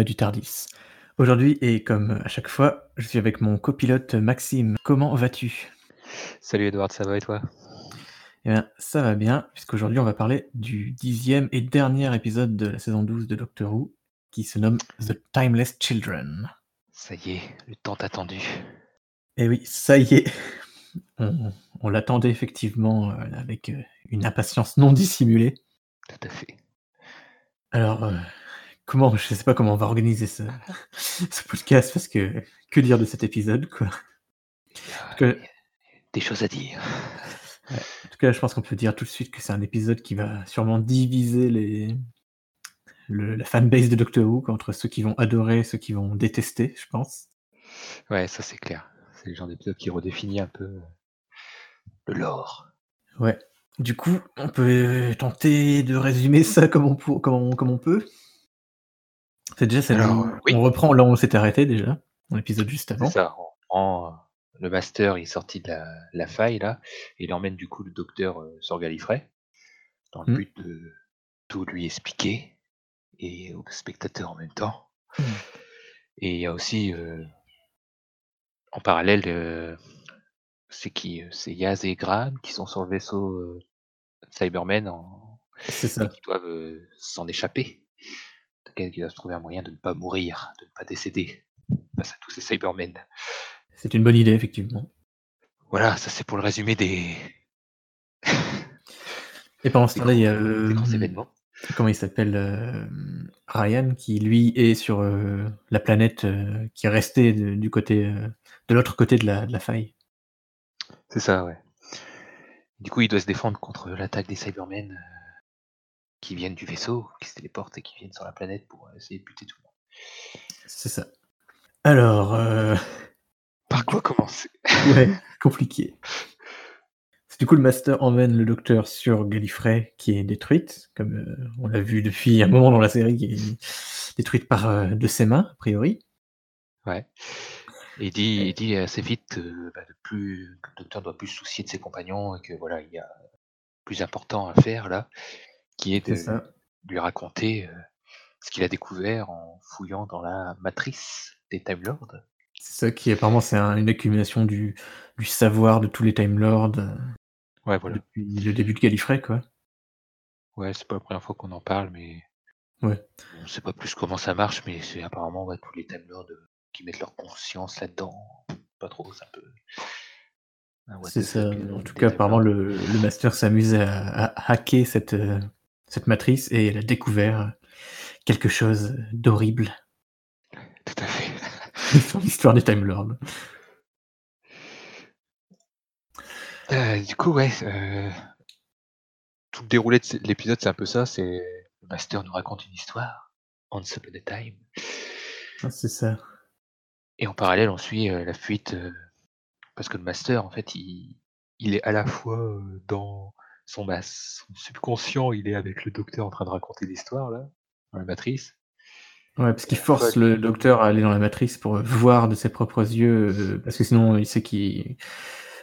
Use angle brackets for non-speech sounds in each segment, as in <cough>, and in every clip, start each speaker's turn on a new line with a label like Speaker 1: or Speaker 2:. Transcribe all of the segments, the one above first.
Speaker 1: Au-delà du Tardis. Aujourd'hui et comme à chaque fois, je suis avec mon copilote Maxime. Comment vas-tu?
Speaker 2: Salut Edward, ça va et toi?
Speaker 1: Eh bien, ça va bien, puisqu'aujourd'hui on va parler du dixième et dernier épisode de la saison 12 de Doctor Who, qui se nomme The Timeless Children.
Speaker 2: Ça y est, le temps attendu.
Speaker 1: Et oui, ça y est, on, on l'attendait effectivement euh, avec euh, une impatience non dissimulée.
Speaker 2: Tout à fait.
Speaker 1: Alors, euh, comment, je sais pas comment on va organiser ce, <laughs> ce podcast, parce que que dire de cet épisode, quoi.
Speaker 2: Ah, Des choses à dire.
Speaker 1: En tout cas, je pense qu'on peut dire tout de suite que c'est un épisode qui va sûrement diviser les... le- la fanbase de Doctor Who entre ceux qui vont adorer et ceux qui vont détester, je pense.
Speaker 2: Ouais, ça c'est clair. C'est le genre d'épisode qui redéfinit un peu le lore.
Speaker 1: Ouais. Du coup, on peut tenter de résumer ça comme on, pour- comme on, comme on peut. C'est déjà, ça
Speaker 2: Alors,
Speaker 1: nous-
Speaker 2: euh, oui.
Speaker 1: on reprend là où on s'était arrêté déjà, dans l'épisode juste avant.
Speaker 2: ça, on prend euh, le master, il est sorti de la, la faille là, et il emmène du coup le docteur euh, sur Gallifrey, dans le
Speaker 1: Mm.
Speaker 2: but de tout lui expliquer, et aux spectateurs en même temps.
Speaker 1: Mm.
Speaker 2: Et il y a aussi, euh, en parallèle, euh, c'est qui C'est Yaz et Graham qui sont sur le vaisseau euh, Cybermen en...
Speaker 1: C'est
Speaker 2: et
Speaker 1: ça.
Speaker 2: qui doivent euh, s'en échapper. Donc, Ils doivent trouver un moyen de ne pas mourir, de ne pas décéder face à tous ces Cybermen.
Speaker 1: C'est une bonne idée, effectivement.
Speaker 2: Voilà, ça c'est pour le résumé des, <laughs>
Speaker 1: Et pendant ce temps-là, il y a euh,
Speaker 2: des grands événements.
Speaker 1: comment il s'appelle euh, Ryan qui lui est sur euh, la planète euh, qui est restée de- du côté de l'autre côté de la, de la faille.
Speaker 2: C'est ça, ouais. Du coup, il doit se défendre contre l'attaque des Cybermen qui viennent du vaisseau, qui se téléportent et qui viennent sur la planète pour euh, essayer de buter tout le monde.
Speaker 1: C'est ça. Alors, euh, <laughs>
Speaker 2: Par quoi commencer? <laughs>
Speaker 1: Ouais, compliqué. Du coup, le Master emmène le Docteur sur Gallifrey, qui est détruite, comme euh, on l'a vu depuis un moment dans la série, qui est détruite par euh, de ses mains, a priori.
Speaker 2: Ouais. Et il dit, il dit assez vite euh, bah, de plus, que le docteur doit plus se soucier de ses compagnons et que voilà, il y a plus important à faire là, qui est de
Speaker 1: ça.
Speaker 2: lui raconter euh, ce qu'il a découvert en fouillant dans la matrice des Time Lords.
Speaker 1: C'est ça qui, apparemment, c'est un- une accumulation du, du savoir de tous les Time Lords euh,
Speaker 2: Ouais, voilà.
Speaker 1: depuis le début de Gallifrey, quoi.
Speaker 2: Ouais, c'est pas la première fois qu'on en parle, mais
Speaker 1: Ouais.
Speaker 2: on sait pas plus comment ça marche, mais c'est apparemment ouais, tous les Time Lords euh, qui mettent leur conscience là-dedans. Pas trop, c'est un peu. what
Speaker 1: C'est ça. En tout cas, apparemment, le, le Master s'amuse à, à hacker cette, euh, cette matrice et il a découvert quelque chose d'horrible
Speaker 2: Tout à fait. <laughs>
Speaker 1: sur l'histoire des Time Lords.
Speaker 2: Euh, du coup, ouais, euh, tout le déroulé de l'épisode, c'est un peu ça. C'est le master nous raconte une histoire, Once Upon a Time,
Speaker 1: Ah, C'est ça.
Speaker 2: et en parallèle, on suit euh, la fuite euh, parce que le master, en fait, il, il est à la fois euh, dans son, bah, son subconscient, il est avec le docteur en train de raconter l'histoire là, dans la matrice.
Speaker 1: Ouais, parce qu'il force le docteur à aller dans la matrice pour voir de ses propres yeux, euh, parce que sinon il sait qu'il-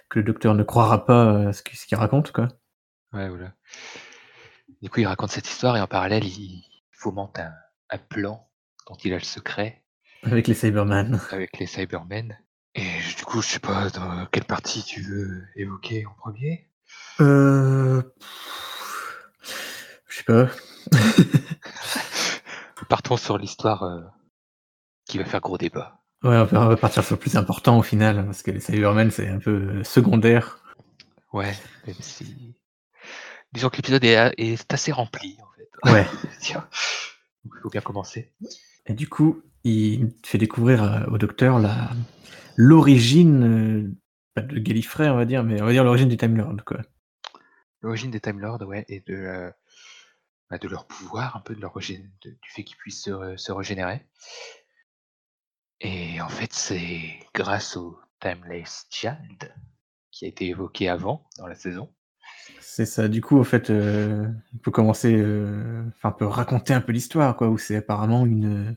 Speaker 1: que le docteur ne croira pas à ce qu'il raconte, quoi.
Speaker 2: Ouais, voilà. Du coup, il raconte cette histoire et en parallèle, il fomente un, un plan dont il a le secret
Speaker 1: Avec les Cybermen.
Speaker 2: avec les Cybermen. Et du coup, je sais pas dans quelle partie tu veux évoquer en premier.
Speaker 1: Euh... Je sais pas. <laughs>
Speaker 2: Partons sur l'histoire euh, qui va faire gros débat.
Speaker 1: Ouais, on va partir sur le plus important au final, parce que les Cybermen c'est un peu euh, secondaire.
Speaker 2: Ouais, même si. Disons que l'épisode est, est assez rempli en fait.
Speaker 1: Ouais. <laughs>
Speaker 2: Tiens, il faut bien commencer.
Speaker 1: Et du coup, il fait découvrir euh, au docteur l'origine, de Gallifrey, on va dire, mais on va dire l'origine du Time Lord, quoi.
Speaker 2: L'origine des Time Lords, ouais, et de, euh, bah, de leur pouvoir, un peu de leur de- du fait qu'ils puissent se, se régénérer. Et en fait, c'est grâce au Timeless Child qui a été évoqué avant dans la saison.
Speaker 1: C'est ça. Du coup, en fait, euh, on peut commencer, euh, enfin, on peut raconter un peu l'histoire, quoi, où c'est apparemment une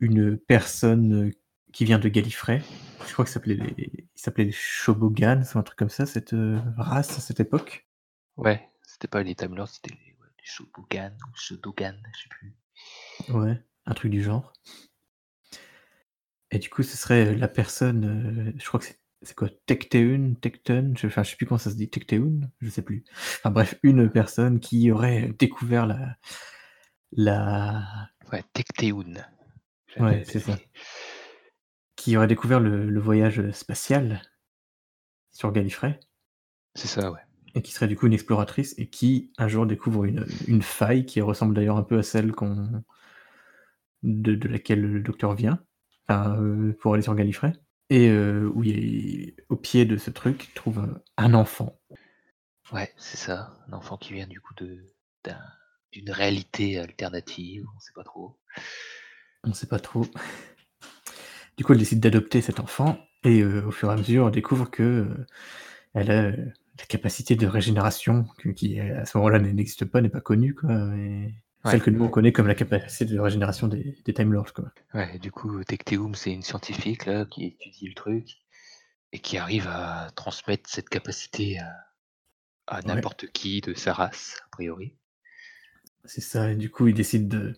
Speaker 1: une personne qui vient de Gallifrey. Je crois que ça s'appelait les, il s'appelait ou un truc comme ça, cette euh, race à cette époque.
Speaker 2: Ouais, c'était pas les Time Lords, c'était les, ouais, les Shotogan ou Shotogan, je sais plus.
Speaker 1: Ouais, un truc du genre. Et du coup, ce serait la personne, euh, je crois que c'est c'est quoi? Tecteun, Tecton, je enfin, je sais plus comment ça se dit, Tecteun? Je sais plus. Enfin bref, une personne qui aurait découvert la la
Speaker 2: Ouais, Tecteun.
Speaker 1: Ouais, c'est ça. Qui aurait découvert le le voyage, spatial sur Gallifrey.
Speaker 2: C'est ça, ouais.
Speaker 1: Et qui serait du coup une exploratrice et qui, un jour, découvre une, une faille qui ressemble d'ailleurs un peu à celle qu'on de de laquelle le docteur vient, enfin, heu, pour aller sur Gallifrey et heu, où il au pied de ce truc, il trouve, un enfant.
Speaker 2: Ouais, c'est ça, un enfant qui vient du coup de d'un d'une réalité alternative, on sait pas trop.
Speaker 1: On sait pas trop. Du coup, elle décide d'adopter cet enfant et heu, au fur et à mesure, on découvre que, heu, elle a, heu, la capacité de régénération que qui, à ce moment-là, n'existe pas, n'est pas connue quoi et
Speaker 2: Ouais.
Speaker 1: celle que nous on connaît comme la capacité de régénération des des Time Lords quoi.
Speaker 2: Ouais, du coup, Tecteum, c'est une scientifique là qui étudie le truc et qui arrive à transmettre cette capacité à à
Speaker 1: Ouais.
Speaker 2: n'importe qui de sa race, a priori.
Speaker 1: C'est ça et du coup, il décide de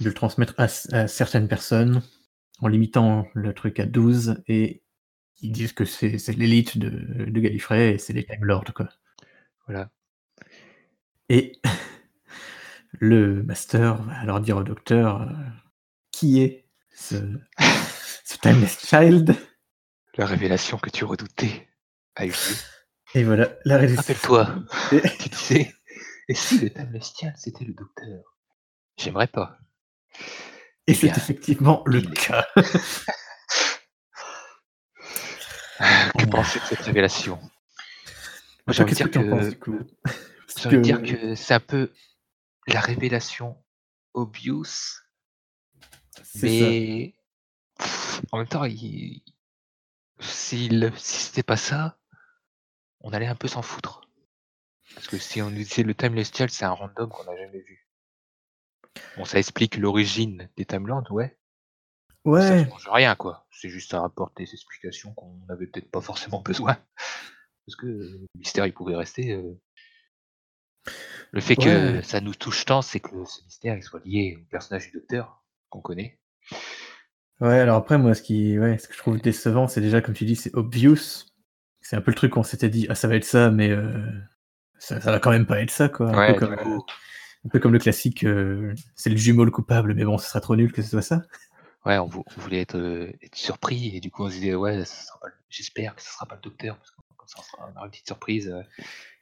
Speaker 1: de le transmettre à certaines personnes en limitant le truc à 12 et ils disent que c'est l'élite de de Gallifrey et c'est les Time Lords quoi.
Speaker 2: Voilà.
Speaker 1: Et <laughs> le master va alors dire au docteur, heu, qui est ce <laughs> ce Timeless Child?
Speaker 2: La révélation que tu redoutais a eu lieu.
Speaker 1: Et voilà, la révélation
Speaker 2: Rappelle-toi,
Speaker 1: et <laughs>
Speaker 2: tu disais: «Et si le Timeless Child, c'était le docteur?» «J'aimerais pas».
Speaker 1: Et c'est effectivement le cas. <laughs> <laughs>
Speaker 2: Que penser de cette révélation? Moi,
Speaker 1: Bah,
Speaker 2: j'ai envie de
Speaker 1: qu'est-ce que
Speaker 2: dire que <laughs> envie de dire
Speaker 1: que
Speaker 2: c'est un peu la révélation obvious mais en même temps, il s'il si c'était pas ça, on allait un peu s'en foutre. Parce que si on nous disait le Timeless Child, c'est un random qu'on n'a jamais vu. Bon, ça explique l'origine des Time Lords, ouais. Mais ça
Speaker 1: Ouais.
Speaker 2: change rien, quoi. C'est juste ça rapporte des explications qu'on avait peut-être pas forcément <laughs> besoin. Parce que, le mystère, il pouvait rester, heu Le fait que
Speaker 1: Ouais.
Speaker 2: ça nous touche tant, c'est que ce mystère, il soit lié au personnage du docteur, qu'on connaît.
Speaker 1: Ouais, alors après moi ce qui ouais, ce que je trouve décevant, c'est déjà comme tu dis, c'est obvious. C'est un peu le truc qu'on s'était dit: «Ah ça va être ça» mais heu, ça ça va quand même pas être ça quoi. Un
Speaker 2: Ouais,
Speaker 1: comme,
Speaker 2: coup
Speaker 1: un peu comme le classique, heu, c'est le jumeau le coupable, mais bon, ce serait trop nul que ce soit ça.
Speaker 2: ouais, on vou on voulait être, heu, être surpris et du coup on se disait: «Ouais, sera j'espère que ce sera pas le docteur parce que comme ça on sera on aura une petite surprise, heu».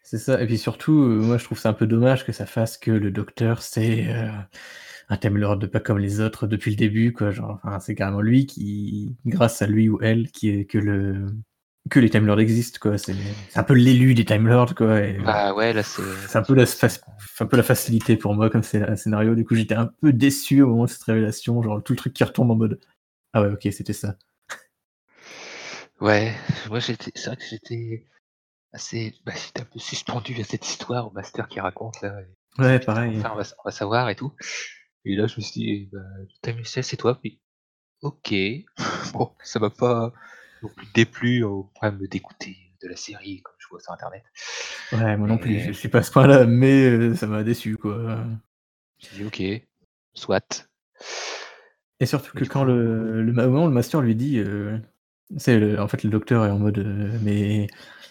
Speaker 1: C'est ça et puis surtout, moi je trouve ça un peu dommage que ça fasse que le docteur c'est, un Time Lord pas comme les autres depuis le début quoi, genre, enfin c'est carrément lui qui grâce à lui ou elle qui est que le que les Time Lords existent quoi. C'est un peu l'élu des Time Lords quoi et
Speaker 2: Bah, ouais, là, c'est
Speaker 1: c'est un peu la un peu la facilité pour moi comme scé scénario. Du coup, j'étais un peu déçu au moment de cette révélation, genre tout le truc qui retombe en mode: «Ah ouais, OK, c'était ça».
Speaker 2: Ouais, moi j'étais c'est vrai que j'étais assez bah, j'étais un peu suspendu à cette histoire, au master qui raconte là et
Speaker 1: Ouais,
Speaker 2: «Putain,
Speaker 1: pareil.
Speaker 2: enfin on va on va savoir et tout» et là je me suis dit: «Bah, Child c'est toi?» puis OK. <laughs> Bon, ça m'a pas plus déplu au point de me dégoûter de la série comme je vois sur internet.
Speaker 1: Ouais, moi non plus, je
Speaker 2: Mais
Speaker 1: suis pas à ce point-là, mais heu, ça m'a déçu quoi.
Speaker 2: j'ai dit: «OK, soit».
Speaker 1: Et surtout que quand
Speaker 2: coup
Speaker 1: le le moment le master lui dit, heu, c'est le en fait le docteur est en mode, «Mais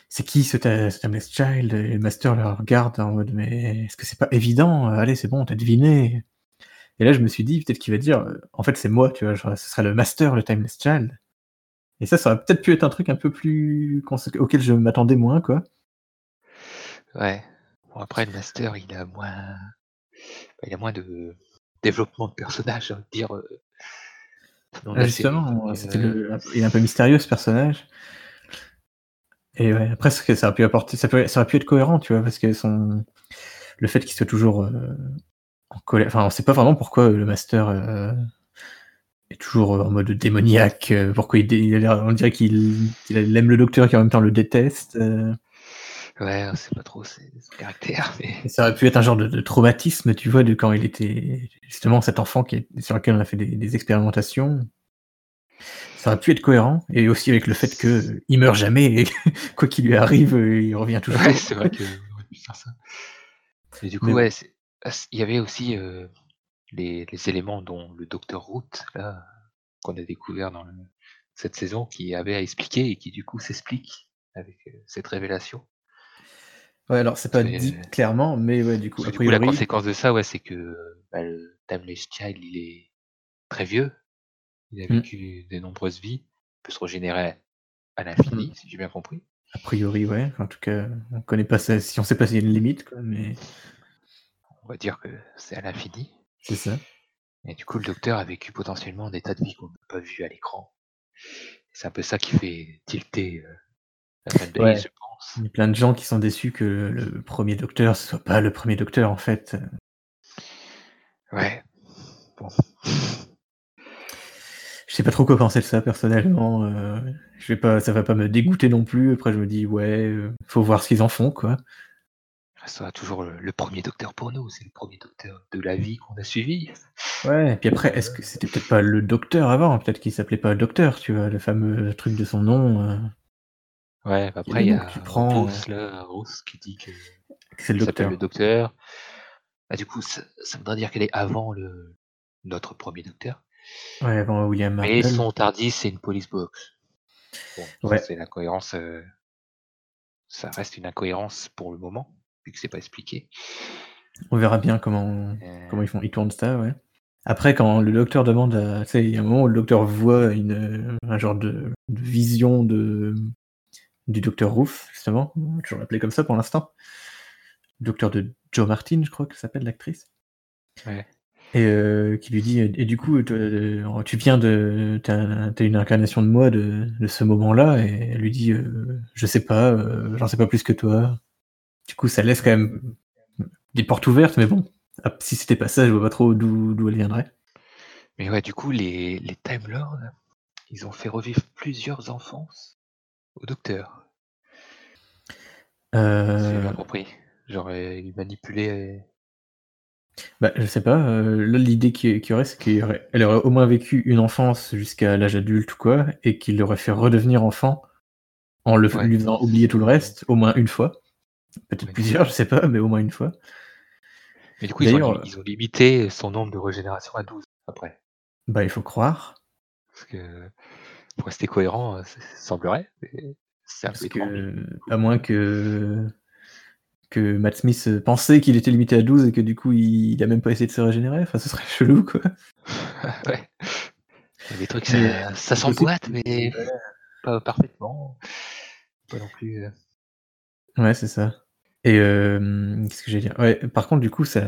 Speaker 1: c'est qui ce ta ce Timeless Child?» et le master le regarde en mode: «Mais est-ce que c'est pas évident? Allez, c'est bon, tu as deviné». Et là, je me suis dit: «Peut-être qu'il va dire, en fait, c'est moi», tu vois? Genre, ce serait le master, le Timeless Child. Et ça, ça aurait peut-être pu être un truc un peu plus auquel je m'attendais moins, quoi.
Speaker 2: Ouais. Bon après le master il a moins il a moins de développement de personnage, de dire, dans
Speaker 1: Ah justement, le un il est un peu mystérieux ce personnage. Et ouais, après ça aurait pu apporter ça peut ça aurait pu être cohérent, tu vois? Parce que son le fait qu'il soit toujours, heu, en colère enfin, on sait pas vraiment pourquoi le master, est toujours, heu, en mode démoniaque, heu, pourquoi il il a l'air on dirait qu'il aime le docteur qui en même temps le déteste, heu
Speaker 2: Ouais, on sait pas trop c'est son caractère, <laughs> mais
Speaker 1: ça aurait pu être un genre de de traumatisme, tu vois? De quand il était justement cet enfant qui est sur lequel on a fait des des expérimentations. Ça aurait pu être cohérent et aussi avec le fait qu'il meurt jamais et <laughs> quoi qu'il lui arrive, il revient toujours.
Speaker 2: Ouais, c'est vrai qu'on aurait pu faire ça. Et du coup,
Speaker 1: Mais
Speaker 2: ouais, ah il y avait aussi, les les éléments dont le docteur Root, là, qu'on a découvert dans le cette saison, qui avait à expliquer et qui du coup s'explique avec, heu, cette révélation.
Speaker 1: Ouais, alors c'est pas dit clairement, mais ouais, du coup,
Speaker 2: parce
Speaker 1: a
Speaker 2: que du coup, la conséquence de ça, ouais, c'est que, bah, le Timeless Child, il est très vieux. Il a
Speaker 1: Mmh.
Speaker 2: vécu de nombreuses vies. Il peut se régénérer à
Speaker 1: Mmh.
Speaker 2: l'infini, si j'ai bien compris.
Speaker 1: A priori, ouais. En tout cas, on connaît pas ça si on sait pas s'il y a une limite, quoi, mais
Speaker 2: On va dire que c'est à l'infini
Speaker 1: c'est ça.
Speaker 2: et du coup, le docteur a vécu potentiellement des tas de vies qu'on n'a pas vues à l'écran. C'est un peu ça qui fait tilter, heu, la
Speaker 1: Ouais.
Speaker 2: fanbase, je pense.
Speaker 1: Il y a plein de gens qui sont déçus que le 1er docteur, ce soit pas le 1er docteur, en fait.
Speaker 2: Ouais. Bon.
Speaker 1: Je sais pas trop quoi penser de ça personnellement, heu, je vais pas ça va pas me dégoûter non plus. Après je me dis: «Ouais, heu, faut voir ce qu'ils en font, quoi».
Speaker 2: Ça sera toujours le le 1er docteur pour nous, c'est le 1er docteur de la vie qu'on a suivi.
Speaker 1: Ouais et puis après, est-ce que c'était peut-être pas le docteur avant? Peut-être qu'il s'appelait pas docteur, tu vois? Le fameux truc de son nom, heu
Speaker 2: Ouais, bah,
Speaker 1: et
Speaker 2: après
Speaker 1: le
Speaker 2: il y a
Speaker 1: tu prends,
Speaker 2: Bruce là, Bruce qui dit que
Speaker 1: que c'est le
Speaker 2: s'appelle le
Speaker 1: docteur.
Speaker 2: docteur. Bah, du coup, ça ça voudrait dire qu'elle est avant le notre 1er docteur.
Speaker 1: Ouais, avant William
Speaker 2: Mais
Speaker 1: Hartnell.
Speaker 2: son TARDIS, c'est une police box. Bon,
Speaker 1: Ouais.
Speaker 2: c'est l'incohérence, heu ça reste une incohérence pour le moment, vu que c'est pas expliqué.
Speaker 1: On verra bien comment comment
Speaker 2: Heu
Speaker 1: ils font ils tournent ça, ouais. Après quand le docteur demande à tu sais, il y a un moment où le docteur voit une, un genre de de vision de du docteur Ruth justement, je l'appeler comme ça pour l'instant. Docteur de Jo Martin, je crois qu'elle s'appelle l'actrice.
Speaker 2: Ouais.
Speaker 1: Et heu, qui lui dit: «Et du coup, heu, tu viens de es une incarnation de moi de de ce moment-là?» et elle lui dit: «Heu, je sais pas, j'en sais pas plus que toi». Du coup, ça laisse quand même des portes ouvertes, mais bon, si c'était pas ça, je vois pas trop d'où elle viendrait.
Speaker 2: Mais ouais, du coup, les les Time Lords, ils ont fait revivre plusieurs enfances au docteur. Si j'ai bien compris. Genre, heu, ils manipulaient
Speaker 1: Bah, je sais pas, heu, là l'idée qu'il y aurait, c'est qu'il y aurait aurait au moins vécu une enfance jusqu'à l'âge adulte ou quoi et qu'il l'aurait fait redevenir enfant en le f
Speaker 2: Ouais.
Speaker 1: lui faisant oublier tout le reste au moins une fois. Peut-être
Speaker 2: Ouais.
Speaker 1: plusieurs, je sais pas, mais au moins une fois.
Speaker 2: Mais du coup, ils ont ils ont limité son nombre de régénération à 12 après.
Speaker 1: Bah, il faut croire.
Speaker 2: Parce que pour rester cohérent, heu, ça semblerait, c'est un
Speaker 1: Parce que à moins que que Matt Smith, pensait qu'il était limité à 12 et que du coup il a même pas essayé de se régénérer, enfin ce serait <laughs> chelou, quoi. <laughs>
Speaker 2: Ouais. Il y a des trucs,
Speaker 1: Mais,
Speaker 2: ça ça s'emboîte, mais pas parfaitement. Pas non plus, heu
Speaker 1: Ouais, c'est ça. Et qu'est-ce que j'allais dire? Ouais, par contre, du coup, ça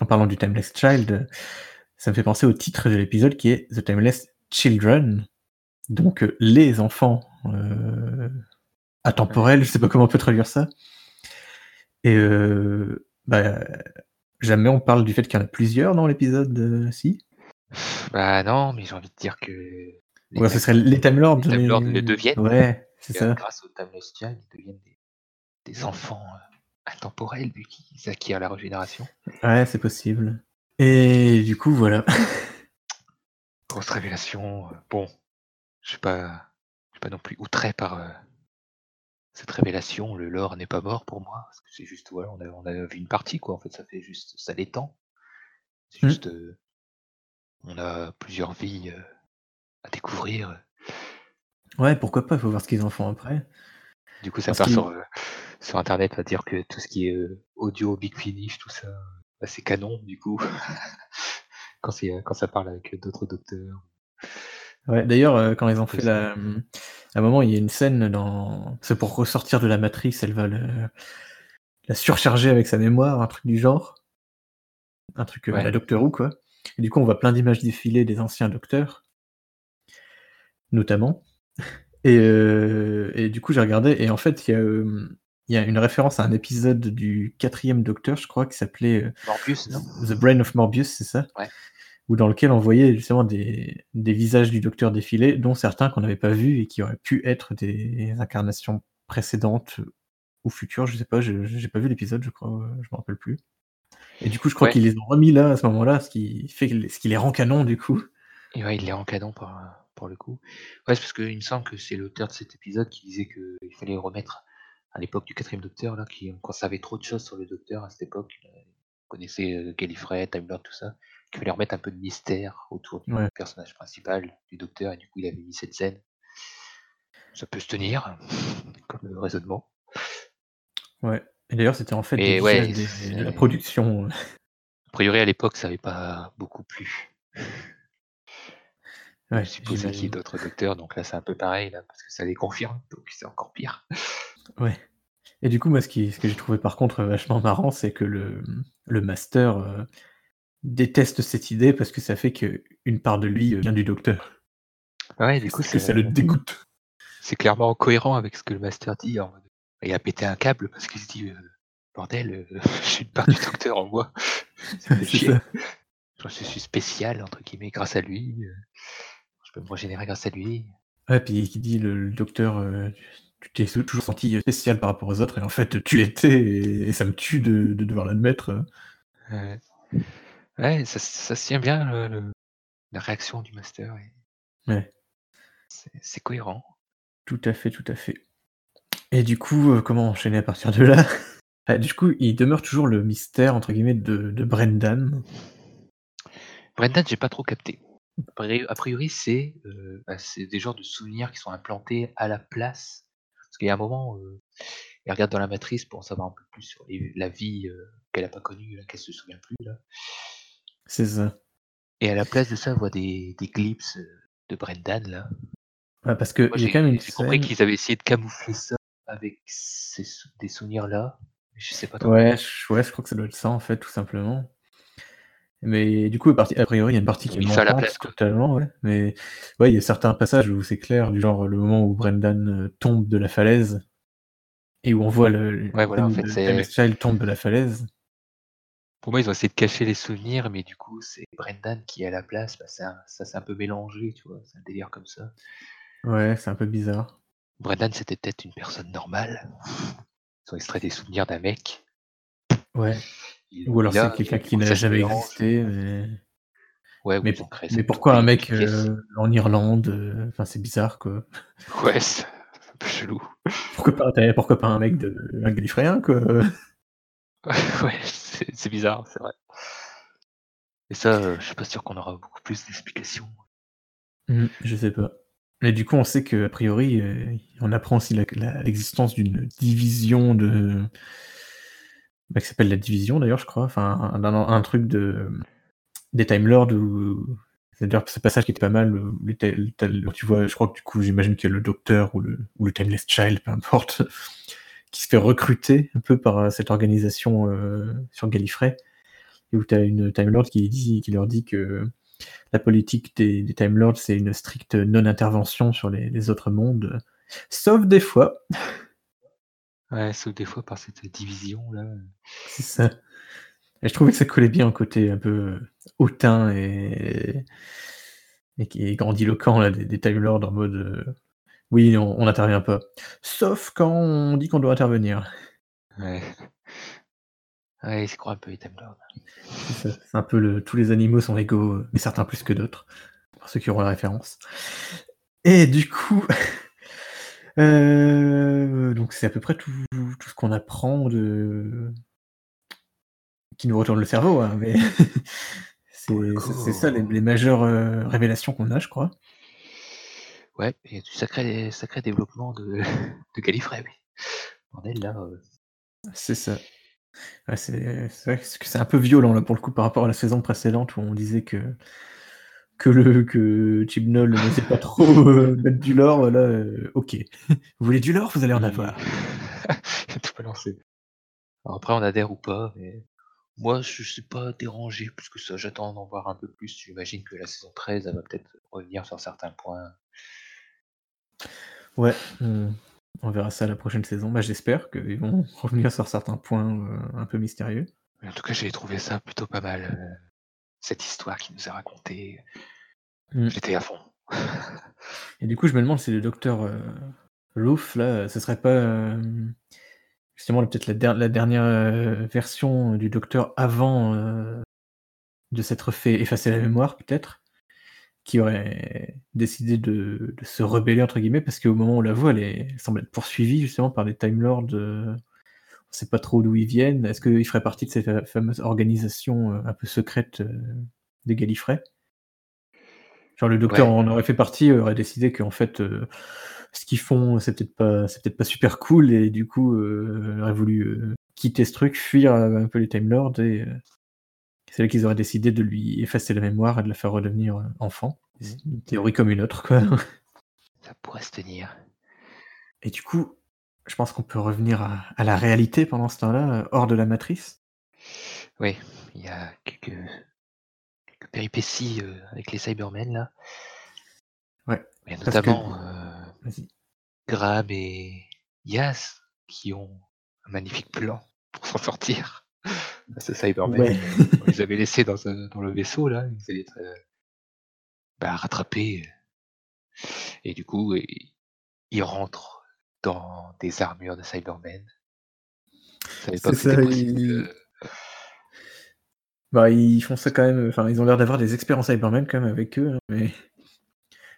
Speaker 1: en parlant du Timeless Child, ça me fait penser au titre de l'épisode qui est The Timeless Children, donc heu, les enfants,
Speaker 2: Ouais.
Speaker 1: atemporels, je sais pas comment on peut traduire ça. Et heu, bah, jamais on parle du fait qu'il y en a plusieurs dans l'épisode, heu, si?
Speaker 2: Bah, non, mais j'ai envie de dire que
Speaker 1: Ouais, ce serait les Time Lords,
Speaker 2: les Time Lords le deviennent.
Speaker 1: ouais, c'est ça.
Speaker 2: grâce au Timeless Child, ils deviennent des des enfants, heu, intemporels vu qu'ils acquièrent la régénération.
Speaker 1: Ouais, c'est possible. Et du coup, voilà. <laughs>
Speaker 2: Grosse révélation, heu, bon, je suis pas je suis pas non plus outré par, heu cette révélation. Le lore n'est pas mort pour moi, parce que c'est juste, voilà, on a on a vu une partie, quoi, en fait, ça fait juste ça l'étend. C'est
Speaker 1: Mmh.
Speaker 2: juste, on a plusieurs vies, à découvrir,
Speaker 1: Ouais, pourquoi pas, faut voir ce qu'ils en font après.
Speaker 2: Du coup, ça
Speaker 1: Parce
Speaker 2: part sur, heu, sur internet à dire que tout ce qui est, heu, audio, Big Finish, tout ça, bah, c'est canon, du coup. <laughs> Quand c'est, heu, quand ça parle avec, d'autres docteurs.
Speaker 1: Ouais, d'ailleurs, heu, quand ils ont fait la, à un moment, il y a une scène dans c'est pour ressortir de la matrice, veulent, heu, la surcharger avec sa mémoire, un truc du genre. Un truc, heu, à la. Doctor Who, quoi. Et du coup, on voit plein d'images défiler des anciens docteurs notamment. Et du coup, j'ai regardé et en fait, il y a, il y a une référence à un épisode du 4e Docteur, je crois, qui s'appelait,
Speaker 2: Morbius, non?
Speaker 1: The Brain of Morbius, c'est ça?
Speaker 2: Ouais.
Speaker 1: Où dans lequel on voyait justement des des visages du docteur défiler, dont certains qu'on n'avait pas vus et qui auraient pu être des incarnations précédentes ou futures, je sais pas, je j'ai pas vu l'épisode, je crois, heu, je m'en rappelle plus. Et du coup, je crois
Speaker 2: Ouais.
Speaker 1: qu'ils les ont remis là, à ce moment-là, ce qui fait ce qui les rend canon, du coup.
Speaker 2: Et ouais, il les rend canon pour, pour le coup. Ouais, c'est parce qu'il me semble que c'est l'auteur de cet épisode qui disait qu'il fallait remettre à l'époque du 4e Docteur là, qui qu'on savait trop de choses sur le Docteur à cette époque, heu connaissez euh, Gallifrey, Time Lord, tout ça, qu'il fallait remettre un peu de mystère autour du
Speaker 1: Ouais.
Speaker 2: personnage principal, du docteur, et du coup il avait mis cette scène. Ça peut se tenir comme euh, raisonnement.
Speaker 1: Ouais. Et d'ailleurs, c'était en fait des
Speaker 2: Mais ouais,
Speaker 1: visages des- de la production. euh.
Speaker 2: A priori à l'époque ça avait pas beaucoup plu.
Speaker 1: Ouais,
Speaker 2: Je supposais qu'il y d'autres docteurs, donc là c'est un peu pareil là, parce que ça les confirme, donc c'est encore pire.
Speaker 1: Ouais. Et du coup, moi, ce, qui, ce que j'ai trouvé par contre vachement marrant, c'est que le, le master euh, déteste cette idée parce que ça fait qu'une part de lui euh, vient du docteur.
Speaker 2: Ouais, du coup c'est
Speaker 1: ça le dégoûte.
Speaker 2: c'est clairement cohérent avec ce que le master dit. En il a pété un câble parce qu'il se dit euh, bordel, euh, <laughs> j'ai une part du docteur en moi. <laughs>
Speaker 1: C'est.
Speaker 2: Je suis spécial entre guillemets grâce à lui. Je peux me régénérer grâce à lui.
Speaker 1: Ouais, puis qui dit le, le docteur, tu t'es toujours senti spécial par rapport aux autres, et en fait, tu l'étais, et, et ça me tue de, de devoir l'admettre.
Speaker 2: Ouais, Ouais, ça, ça se tient bien le- le- la réaction du master. et
Speaker 1: Ouais,
Speaker 2: C'est cohérent.
Speaker 1: tout à fait, tout à fait. Et du coup, euh, comment enchaîner à partir de là? <laughs> Ah, Du coup, il demeure toujours le mystère, entre guillemets, de, de Brendan.
Speaker 2: Brendan, j'ai pas trop capté. A priori, c'est euh, bah, c'est des genres de souvenirs qui sont implantés à la place. Qu'il y a un moment, euh, il regarde dans la matrice pour en savoir un peu plus sur les- la vie euh, qu'elle a pas connue, qu'elle se souvient plus. Là.
Speaker 1: C'est ça.
Speaker 2: Et à la place de ça, on voit des, des clips euh, de Brendan. Là.
Speaker 1: Ouais, parce
Speaker 2: Moi,
Speaker 1: a
Speaker 2: j'ai
Speaker 1: quand même une
Speaker 2: j'ai compris qu'ils avaient essayé de camoufler ça avec ces des souvenirs là. Mais je sais pas trop.
Speaker 1: Ouais, je, ouais, je crois que ça doit être ça, en fait, tout simplement. Mais du coup, a priori, il y a une partie qui est
Speaker 2: ça à la place,
Speaker 1: totalement, ouais. Mais ouais, il y a certains passages où c'est clair, du genre le moment où Brendan euh, tombe de la falaise et où on voit le,
Speaker 2: Ouais, voilà, en fait,
Speaker 1: le
Speaker 2: c'est-
Speaker 1: Child tombe de la falaise.
Speaker 2: Pour moi, ils ont essayé de cacher les souvenirs, mais du coup, c'est Brendan qui est à la place. Bah, c'est un- ça s'est un peu mélangé, tu vois. C'est un délire comme ça.
Speaker 1: Ouais, c'est un peu bizarre.
Speaker 2: Brendan, c'était peut-être une personne normale. Ils ont extrait des souvenirs d'un mec.
Speaker 1: Ouais.
Speaker 2: Il-
Speaker 1: Ou alors c'est quelqu'un qui n'a jamais existé. Mais,
Speaker 2: Ouais,
Speaker 1: mais,
Speaker 2: créé
Speaker 1: mais pourquoi un mec euh, en Irlande euh, Enfin, c'est bizarre, quoi. <laughs>
Speaker 2: Ouais, c'est un peu chelou.
Speaker 1: Pourquoi pas, pourquoi pas un mec de un Gallifréen, quoi? <laughs>
Speaker 2: Ouais, c'est bizarre, c'est vrai. Et ça, euh, je suis pas sûr qu'on aura beaucoup plus d'explications.
Speaker 1: Hmm, Je sais pas. Mais du coup, on sait que a priori, euh, on apprend aussi l'existence d'une division de. Bah, qui s'appelle la division d'ailleurs, je crois. Enfin, un, truc de des Time Lords où. C'est d'ailleurs ce passage qui était pas mal. ta- tu vois, je crois que du coup, j'imagine que le docteur ou le, ou le Timeless Child, peu importe, <laughs> qui se fait recruter un peu par euh, cette organisation euh, sur Gallifrey. Et où tu as une Time Lord qui, dit, qui leur dit que la politique des, des Time Lords, c'est une stricte non-intervention sur les autres mondes, sauf des fois. <laughs>
Speaker 2: Ouais, sauf des fois par cette division là.
Speaker 1: C'est ça. Et je trouvais que ça collait bien au côté un peu euh, hautain et, et qui est grandiloquent là, des, des Time Lords en mode euh, oui, on n'intervient pas. Sauf quand on dit qu'on doit intervenir.
Speaker 2: Ouais. Ouais, ils se croient un peu les Time Lords.
Speaker 1: C'est ça. C'est un peu le. Tous les animaux sont égaux, mais certains plus que d'autres. Pour ceux qui auront la référence. Et du coup. <laughs> euh, donc c'est à peu près tout, tout ce qu'on apprend de. qui nous retourne le cerveau, hein, mais. <laughs> c'est ça les, les majeures euh, révélations qu'on a, je crois.
Speaker 2: Ouais, et du sacré, sacré développement de, <laughs> de Gallifrey, oui. Bordel, là, euh,
Speaker 1: C'est ça. Ouais, c'est vrai que c'est un peu violent là pour le coup par rapport à la saison précédente où on disait que que le que Chibnall ne sait pas trop euh, <laughs> mettre du lore. Là, euh, ok. Vous voulez du lore, vous allez en avoir. <laughs>
Speaker 2: tout. Alors après, on adhère ou pas, mais moi, je suis pas dérangé plus que ça. J'attends d'en voir un peu plus. J'imagine que la saison 13, elle va peut-être revenir sur certains points.
Speaker 1: Ouais, on, on verra ça la prochaine saison. Bah, J'espère qu'ils vont <laughs> revenir sur certains points euh, un peu mystérieux.
Speaker 2: En tout cas, j'ai trouvé ça plutôt pas mal. Cette histoire qui nous est racontée.
Speaker 1: Mm.
Speaker 2: J'étais à fond.
Speaker 1: Et du coup, je me demande si le docteur euh, Loof, là, ce serait pas euh, justement peut-être la, der- la dernière euh, version du docteur avant euh, de s'être fait effacer la mémoire, peut-être, qui aurait décidé de, de se rebeller, entre guillemets, parce qu'au moment où on la voit, elle, est- elle semble être poursuivie justement par les Time Lords. Euh, sait pas trop d'où ils viennent. Est-ce qu'ils feraient partie de cette fameuse organisation euh, un peu secrète euh, des Gallifrey? Genre le docteur
Speaker 2: Ouais.
Speaker 1: en aurait fait partie, aurait décidé qu'en fait euh, ce qu'ils font c'est peut-être pas c'est peut-être pas super cool et du coup euh, aurait voulu euh, quitter ce truc, fuir euh, un peu les Time Lords et euh, c'est là qu'ils auraient décidé de lui effacer la mémoire et de la faire redevenir euh, enfant. Une théorie comme une autre quoi.
Speaker 2: Ça pourrait se tenir.
Speaker 1: Et du coup, je pense qu'on peut revenir à, à la réalité pendant ce temps-là, euh, hors de la matrice.
Speaker 2: Oui, il y a quelques, quelques péripéties euh, avec les Cybermen là.
Speaker 1: Ouais,
Speaker 2: Il y a
Speaker 1: parce que-
Speaker 2: notamment euh. Graham et Yas qui ont un magnifique plan pour s'en sortir. <laughs> Ce Cyberman.
Speaker 1: Ouais. <laughs>
Speaker 2: On les avait laissés dans, le vaisseau là, ils allaient être euh, bah, rattrapés. Et du coup, ils, ils rentrent dans des armures de Cybermen.
Speaker 1: C'est ça, ils-
Speaker 2: euh,
Speaker 1: Bah, ils font ça quand même. Enfin, ils ont l'air d'avoir des expériences Cybermen quand même avec eux. hein, mais...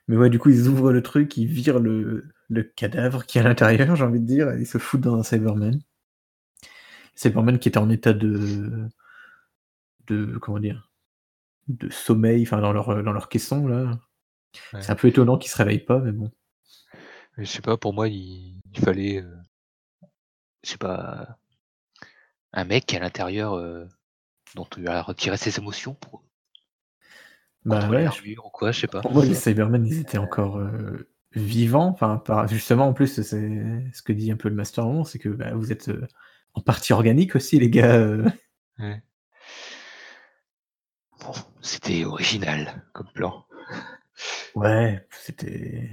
Speaker 1: mais ouais, du coup, ils ouvrent le truc, ils virent le, le cadavre qui est à l'intérieur, j'ai envie de dire, et ils se foutent dans un Cyberman. Cyberman qui était en état de. de. comment dire De sommeil, enfin, dans leur, dans leur caisson, là.
Speaker 2: Ouais.
Speaker 1: C'est un peu étonnant qu'ils se réveillent pas, mais bon.
Speaker 2: Mais je sais pas, pour moi, il, il fallait, euh, je sais pas, un mec à l'intérieur euh, dont tu vas retirer ses émotions pour
Speaker 1: Bah ouais,
Speaker 2: ou quoi, je sais pas.
Speaker 1: Pour moi, les Cybermen, ils étaient encore euh, vivants. Enfin, par- justement, en plus, c'est ce que dit un peu le Master Moment, c'est que bah, vous êtes en partie organique aussi, les gars.
Speaker 2: Ouais. Bon, c'était original comme plan.
Speaker 1: Ouais, c'était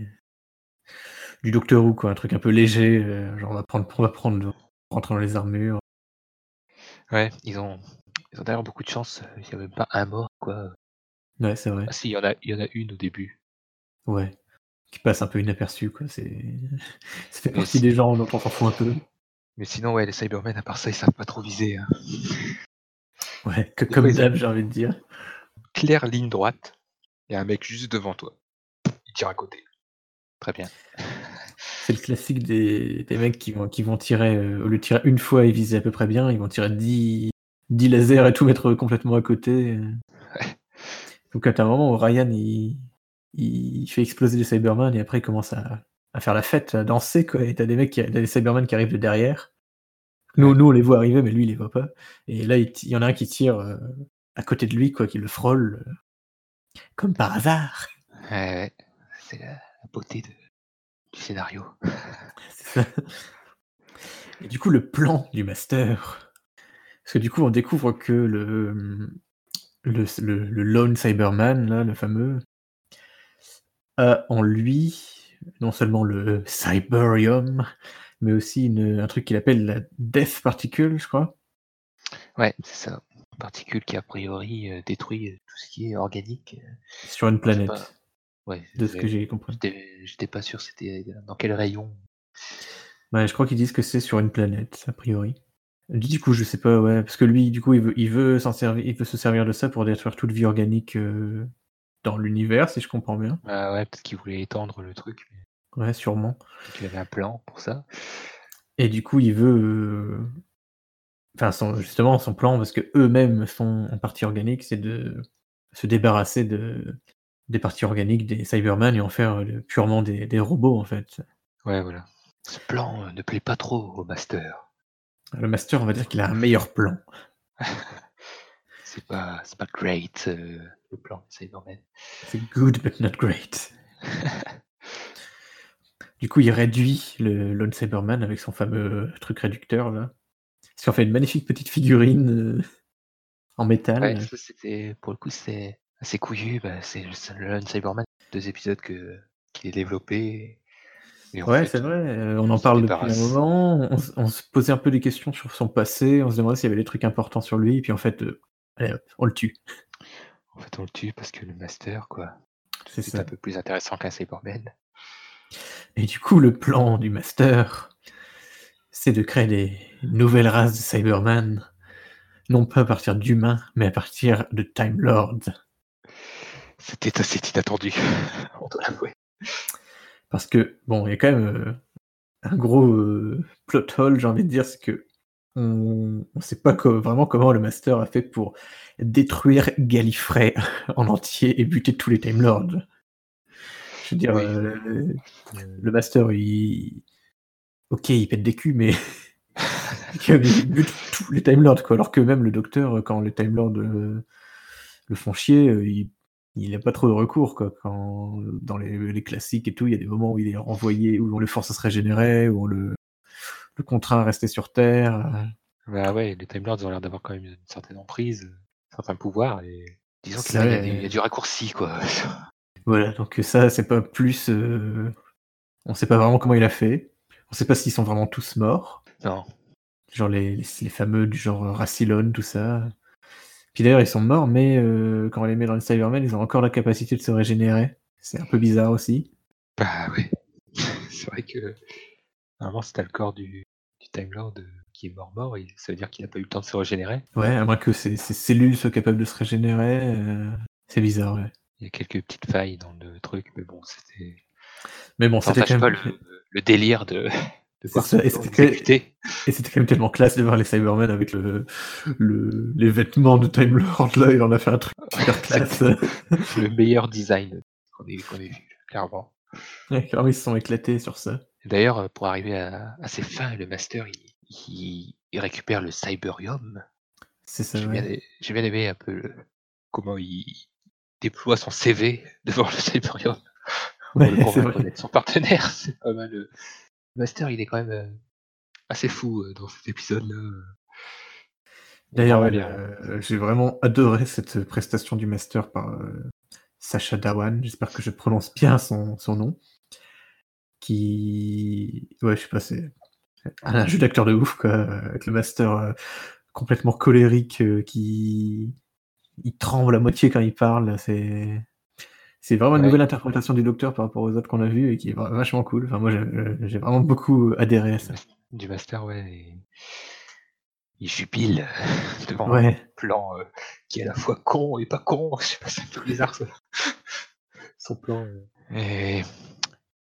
Speaker 1: du Docteur Who, quoi, un truc un peu léger. euh, genre, on va prendre, on va prendre, rentrer dans les armures.
Speaker 2: Ouais, ils ont, ils ont d'ailleurs beaucoup de chance. Il n'y a même pas un mort, quoi.
Speaker 1: Ouais, c'est vrai.
Speaker 2: Ah si, il y en a, il y en a une au début.
Speaker 1: Ouais, qui passe un peu inaperçu, quoi. C'est, <laughs> ça fait partie
Speaker 2: si-
Speaker 1: des gens dont on s'en fout un peu.
Speaker 2: Mais sinon, ouais, les Cybermen, à part ça, ils savent pas trop viser. hein.
Speaker 1: Ouais, que, comme d'hab, j'ai envie de dire.
Speaker 2: Claire ligne droite, il y a un mec juste devant toi. Il tire à côté. Très bien.
Speaker 1: C'est le classique des, des mecs qui vont, qui vont tirer, euh, au lieu de tirer une fois et viser à peu près bien, ils vont tirer 10, 10 lasers et tout mettre complètement à côté. euh. <laughs> Donc à un moment où Ryan il, il fait exploser les Cybermen et après il commence à, à faire la fête, à danser quoi. Et t'as des mecs, qui, t'as des Cybermen qui arrivent de derrière. Nous, nous on les voit arriver, mais lui il les voit pas. Et là il, y en a un qui tire euh, à côté de lui quoi, qui le frôle euh, comme par hasard.
Speaker 2: Ouais, ouais. C'est la, la beauté de- scénario.
Speaker 1: C'est <laughs> ça. Et du coup, le plan du master. Parce que du coup, on découvre que le, le, le, le Lone Cyberman, là, le fameux, a en lui non seulement le Cyberium, mais aussi une- un truc qu'il appelle la Death Particle, je crois.
Speaker 2: Ouais, c'est ça. Une particule qui a priori euh, détruit tout ce qui est organique. euh,
Speaker 1: Sur une planète,
Speaker 2: Ouais,
Speaker 1: de ce que j'ai compris.
Speaker 2: j'étais pas sûr c'était dans quel rayon.
Speaker 1: Ouais, je crois qu'ils disent que c'est sur une planète, a priori. Du coup, je sais pas, ouais, parce que lui, du coup, il veut, il veut s'en servir, il veut se servir de ça pour détruire toute vie organique euh, dans l'univers, si je comprends bien.
Speaker 2: Ah ouais, peut-être qu'il voulait étendre le truc, mais
Speaker 1: Ouais, sûrement.
Speaker 2: qu'il avait un plan pour ça.
Speaker 1: Et du coup, il veut, euh, enfin, son- justement, son plan, parce que eux-mêmes sont en partie organique, c'est de se débarrasser de des parties organiques des Cybermen et en faire euh, purement des, des robots, en fait.
Speaker 2: Ouais, voilà. Ce plan euh, ne plaît pas trop au master.
Speaker 1: Le Master, on va dire qu'il a un meilleur plan. <laughs>
Speaker 2: C'est pas, pas great euh, le plan de Cybermen.
Speaker 1: C'est good but not great. <laughs> Du coup, il réduit le Lone Cyberman avec son fameux truc réducteur là. Ce qui en fait une magnifique petite figurine euh, en métal.
Speaker 2: Ouais, ça c'était pour le coup c'est assez couillu. Bah, c'est le c'est le Lone Cyberman, deux épisodes que qu'il est développé. Et
Speaker 1: Ouais, c'est vrai, euh, on en parle depuis un moment. On, se posait un peu des questions sur son passé, on se demandait s'il y avait des trucs importants sur lui, et puis en fait, euh, allez hop, on le tue.
Speaker 2: En fait, on le tue parce que le master, quoi,
Speaker 1: C'est
Speaker 2: c'est un peu plus intéressant qu'un Cyberman.
Speaker 1: Et du coup, le plan du Master, c'est de créer des nouvelles races de Cyberman, non pas à partir d'humains, mais à partir de Time Lords.
Speaker 2: C'était assez inattendu, on doit l'avouer.
Speaker 1: Parce que, bon, il y a quand même euh, un gros euh, plot hole, j'ai envie de dire, c'est que on ne sait pas vraiment comment le Master a fait pour détruire Gallifrey <laughs> en entier et buter tous les Time Lords. Je veux dire, euh, le, Master, il... Ok, il pète des culs, mais <laughs> il bute tous les Time Lords, quoi. Alors que même le Docteur, quand les Time Lords euh, le font chier, euh, il il n'a pas trop de recours quoi. Quand dans les, classiques et tout, il y a des moments où il est renvoyé, où on le force à se régénérer, où on le, le contraint à rester sur Terre.
Speaker 2: Bah ouais, les Time Lords ont l'air d'avoir quand même une certaine emprise, un certain pouvoir, et disons qu'il y, a du raccourci quoi. <laughs>
Speaker 1: Voilà, donc ça c'est pas plus, euh... on sait pas vraiment comment il a fait, on sait pas s'ils sont vraiment tous morts.
Speaker 2: Non.
Speaker 1: Genre les, les, fameux du genre Racilon, tout ça. Puis d'ailleurs, ils sont morts, mais euh, quand on les met dans le Cybermen, ils ont encore la capacité de se régénérer. C'est un peu bizarre aussi.
Speaker 2: Bah oui. <laughs> c'est vrai que normalement, c'est le corps du, du Time Lord euh, qui est mort-mort, et ça veut dire qu'il n'a pas eu le temps de se régénérer.
Speaker 1: Ouais, à moins que ces, cellules soient capables de se régénérer. Euh, c'est bizarre, ouais.
Speaker 2: Il y a quelques petites failles dans le truc, mais bon, c'était.
Speaker 1: Mais bon, c'était
Speaker 2: quand même... pas le, délire de,
Speaker 1: et c'était quand même tellement classe de voir les Cybermen avec le, le les vêtements de Time Lord là, il en a fait un truc super classe.
Speaker 2: le meilleur design qu'on ait, vu, clairement.
Speaker 1: Ouais, clairement, ils se sont éclatés sur ça.
Speaker 2: D'ailleurs, pour arriver à, à, ses fins, le Master, il, il, récupère le Cyberium.
Speaker 1: C'est ça. J'ai
Speaker 2: bien, bien, aimé un peu comment il déploie son CV <laughs> devant le Cyberium.
Speaker 1: Ouais, pour
Speaker 2: son partenaire, <laughs> c'est pas mal. Master, il est quand même euh, assez fou euh, dans cet épisode-là.
Speaker 1: D'ailleurs, euh, j'ai vraiment adoré cette prestation du Master par Sacha Dawan. J'espère que je prononce bien son, nom. Qui. Ouais, je sais pas, c'est un jeu d'acteur de ouf, quoi. Avec le Master complètement colérique qui. Il tremble à moitié quand il parle. C'est. C'est vraiment une nouvelle interprétation du Docteur par rapport aux autres qu'on a vus et qui est vachement cool. Enfin, moi, j'ai vraiment beaucoup adhéré à ça.
Speaker 2: Du Master, ouais. Il jubile <laughs> devant un plan euh, qui est à la fois con et pas con. <laughs> Je sais pas, c'est un peu bizarre ça. Son plan. Euh. Et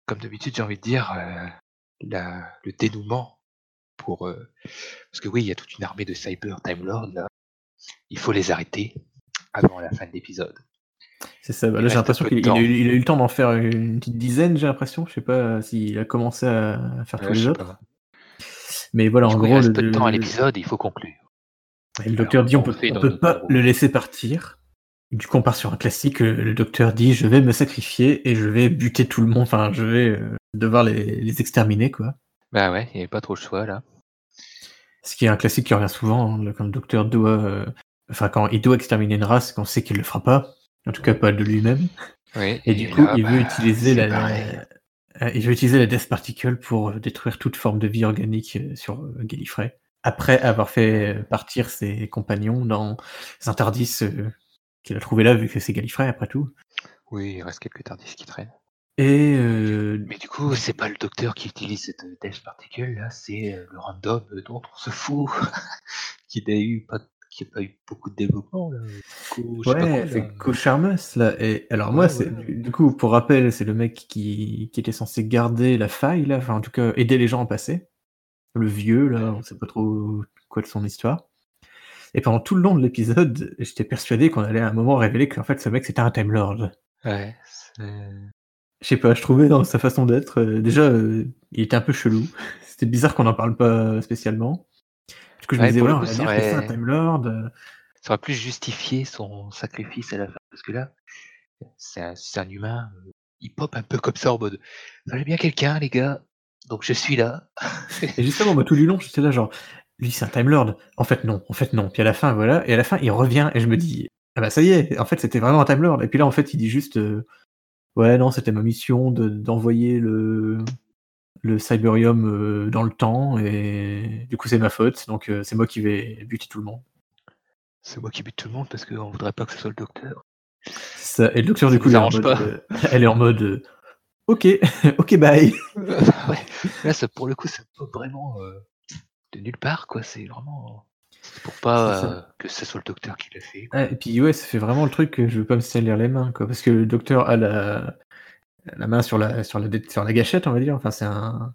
Speaker 2: comme d'habitude, j'ai envie de dire, euh, la, le dénouement pour. parce que oui, il y a toute une armée de Cyber Time Lord là. Il faut les arrêter avant la fin de l'épisode.
Speaker 1: C'est ça, bah là j'ai l'impression qu'il a, eu le temps d'en faire une petite dizaine, j'ai l'impression. Je sais pas s'il a commencé à faire tous les autres. Mais voilà, en gros. Il
Speaker 2: reste peu de temps à l'épisode, il faut conclure.
Speaker 1: le docteur dit on peut, peut pas le laisser partir. Du coup, on part sur un classique. Le, docteur dit je vais me sacrifier et je vais buter tout le monde. Enfin, je vais euh, devoir les, exterminer, quoi.
Speaker 2: Bah ouais, il n'y avait pas trop le choix là.
Speaker 1: Ce qui est un classique qui revient souvent, hein, quand le docteur doit. Euh, enfin, quand il doit exterminer une race, qu'on sait qu'il le fera pas. En tout cas, pas de lui-même. et, du coup, il veut bah, utiliser la, euh, il veut utiliser la Death Particle pour euh, détruire toute forme de vie organique euh, sur Gallifrey. Après avoir fait partir ses compagnons dans un Tardis qu'il a trouvé là, vu que c'est Gallifrey après tout.
Speaker 2: Oui, il reste quelques Tardis qui traînent.
Speaker 1: Et
Speaker 2: Mais du coup, c'est pas le docteur qui utilise cette Death Particle, là, c'est le random dont on se fout, <laughs> qui n'a eu pas qui n'a pas eu beaucoup de développement. Là.
Speaker 1: ouais, c'est Co-Charmus. Là. Et alors, moi, c'est du, coup, pour rappel, c'est le mec qui, qui, était censé garder la faille, là, enfin, en tout cas, aider les gens à passer. Le vieux, là, on sait pas trop quoi de son histoire. Et pendant tout le long de l'épisode, j'étais persuadé qu'on allait à un moment révéler qu'en fait, ce mec, c'était un Time Lord.
Speaker 2: Ouais,
Speaker 1: je sais pas, je trouvais dans sa façon d'être, euh, déjà, euh, il était un peu chelou. <laughs> C'était bizarre qu'on n'en parle pas spécialement que je me disais, ouais, on va dire que c'est un Time Lord.
Speaker 2: Ça aurait plus justifié son sacrifice à la fin. Parce que là, c'est un, un, humain, euh, il pop un peu comme ça en mode Fallait bien quelqu'un, les gars. Donc je suis là. <laughs>
Speaker 1: et justement, moi, tout du long, j'étais là, genre, lui, c'est un Time Lord. En fait, non. En fait, non. Puis à la fin, voilà. Et à la fin, il revient et je me dis, ah bah ça y est, en fait, c'était vraiment un Time Lord. Et puis là, en fait, il dit juste, euh, ouais, non, c'était ma mission d'envoyer le le Cyberium euh, dans le temps et du coup c'est ma faute donc euh, c'est moi qui vais buter tout le monde.
Speaker 2: C'est moi qui bute tout le monde parce qu'on voudrait pas que ce soit le docteur.
Speaker 1: Ça, et le docteur du coup est en mode, euh, elle est en mode ok <laughs> ok bye. <laughs>
Speaker 2: ouais. Là ça, pour le coup c'est pas vraiment de nulle part quoi c'est vraiment pour pas que ce soit le docteur qui l'a fait.
Speaker 1: et puis ouais ça fait vraiment le truc que je veux pas me salir les mains quoi parce que le docteur a la la main sur la, sur la, sur la gâchette, on va dire. Enfin, c'est un,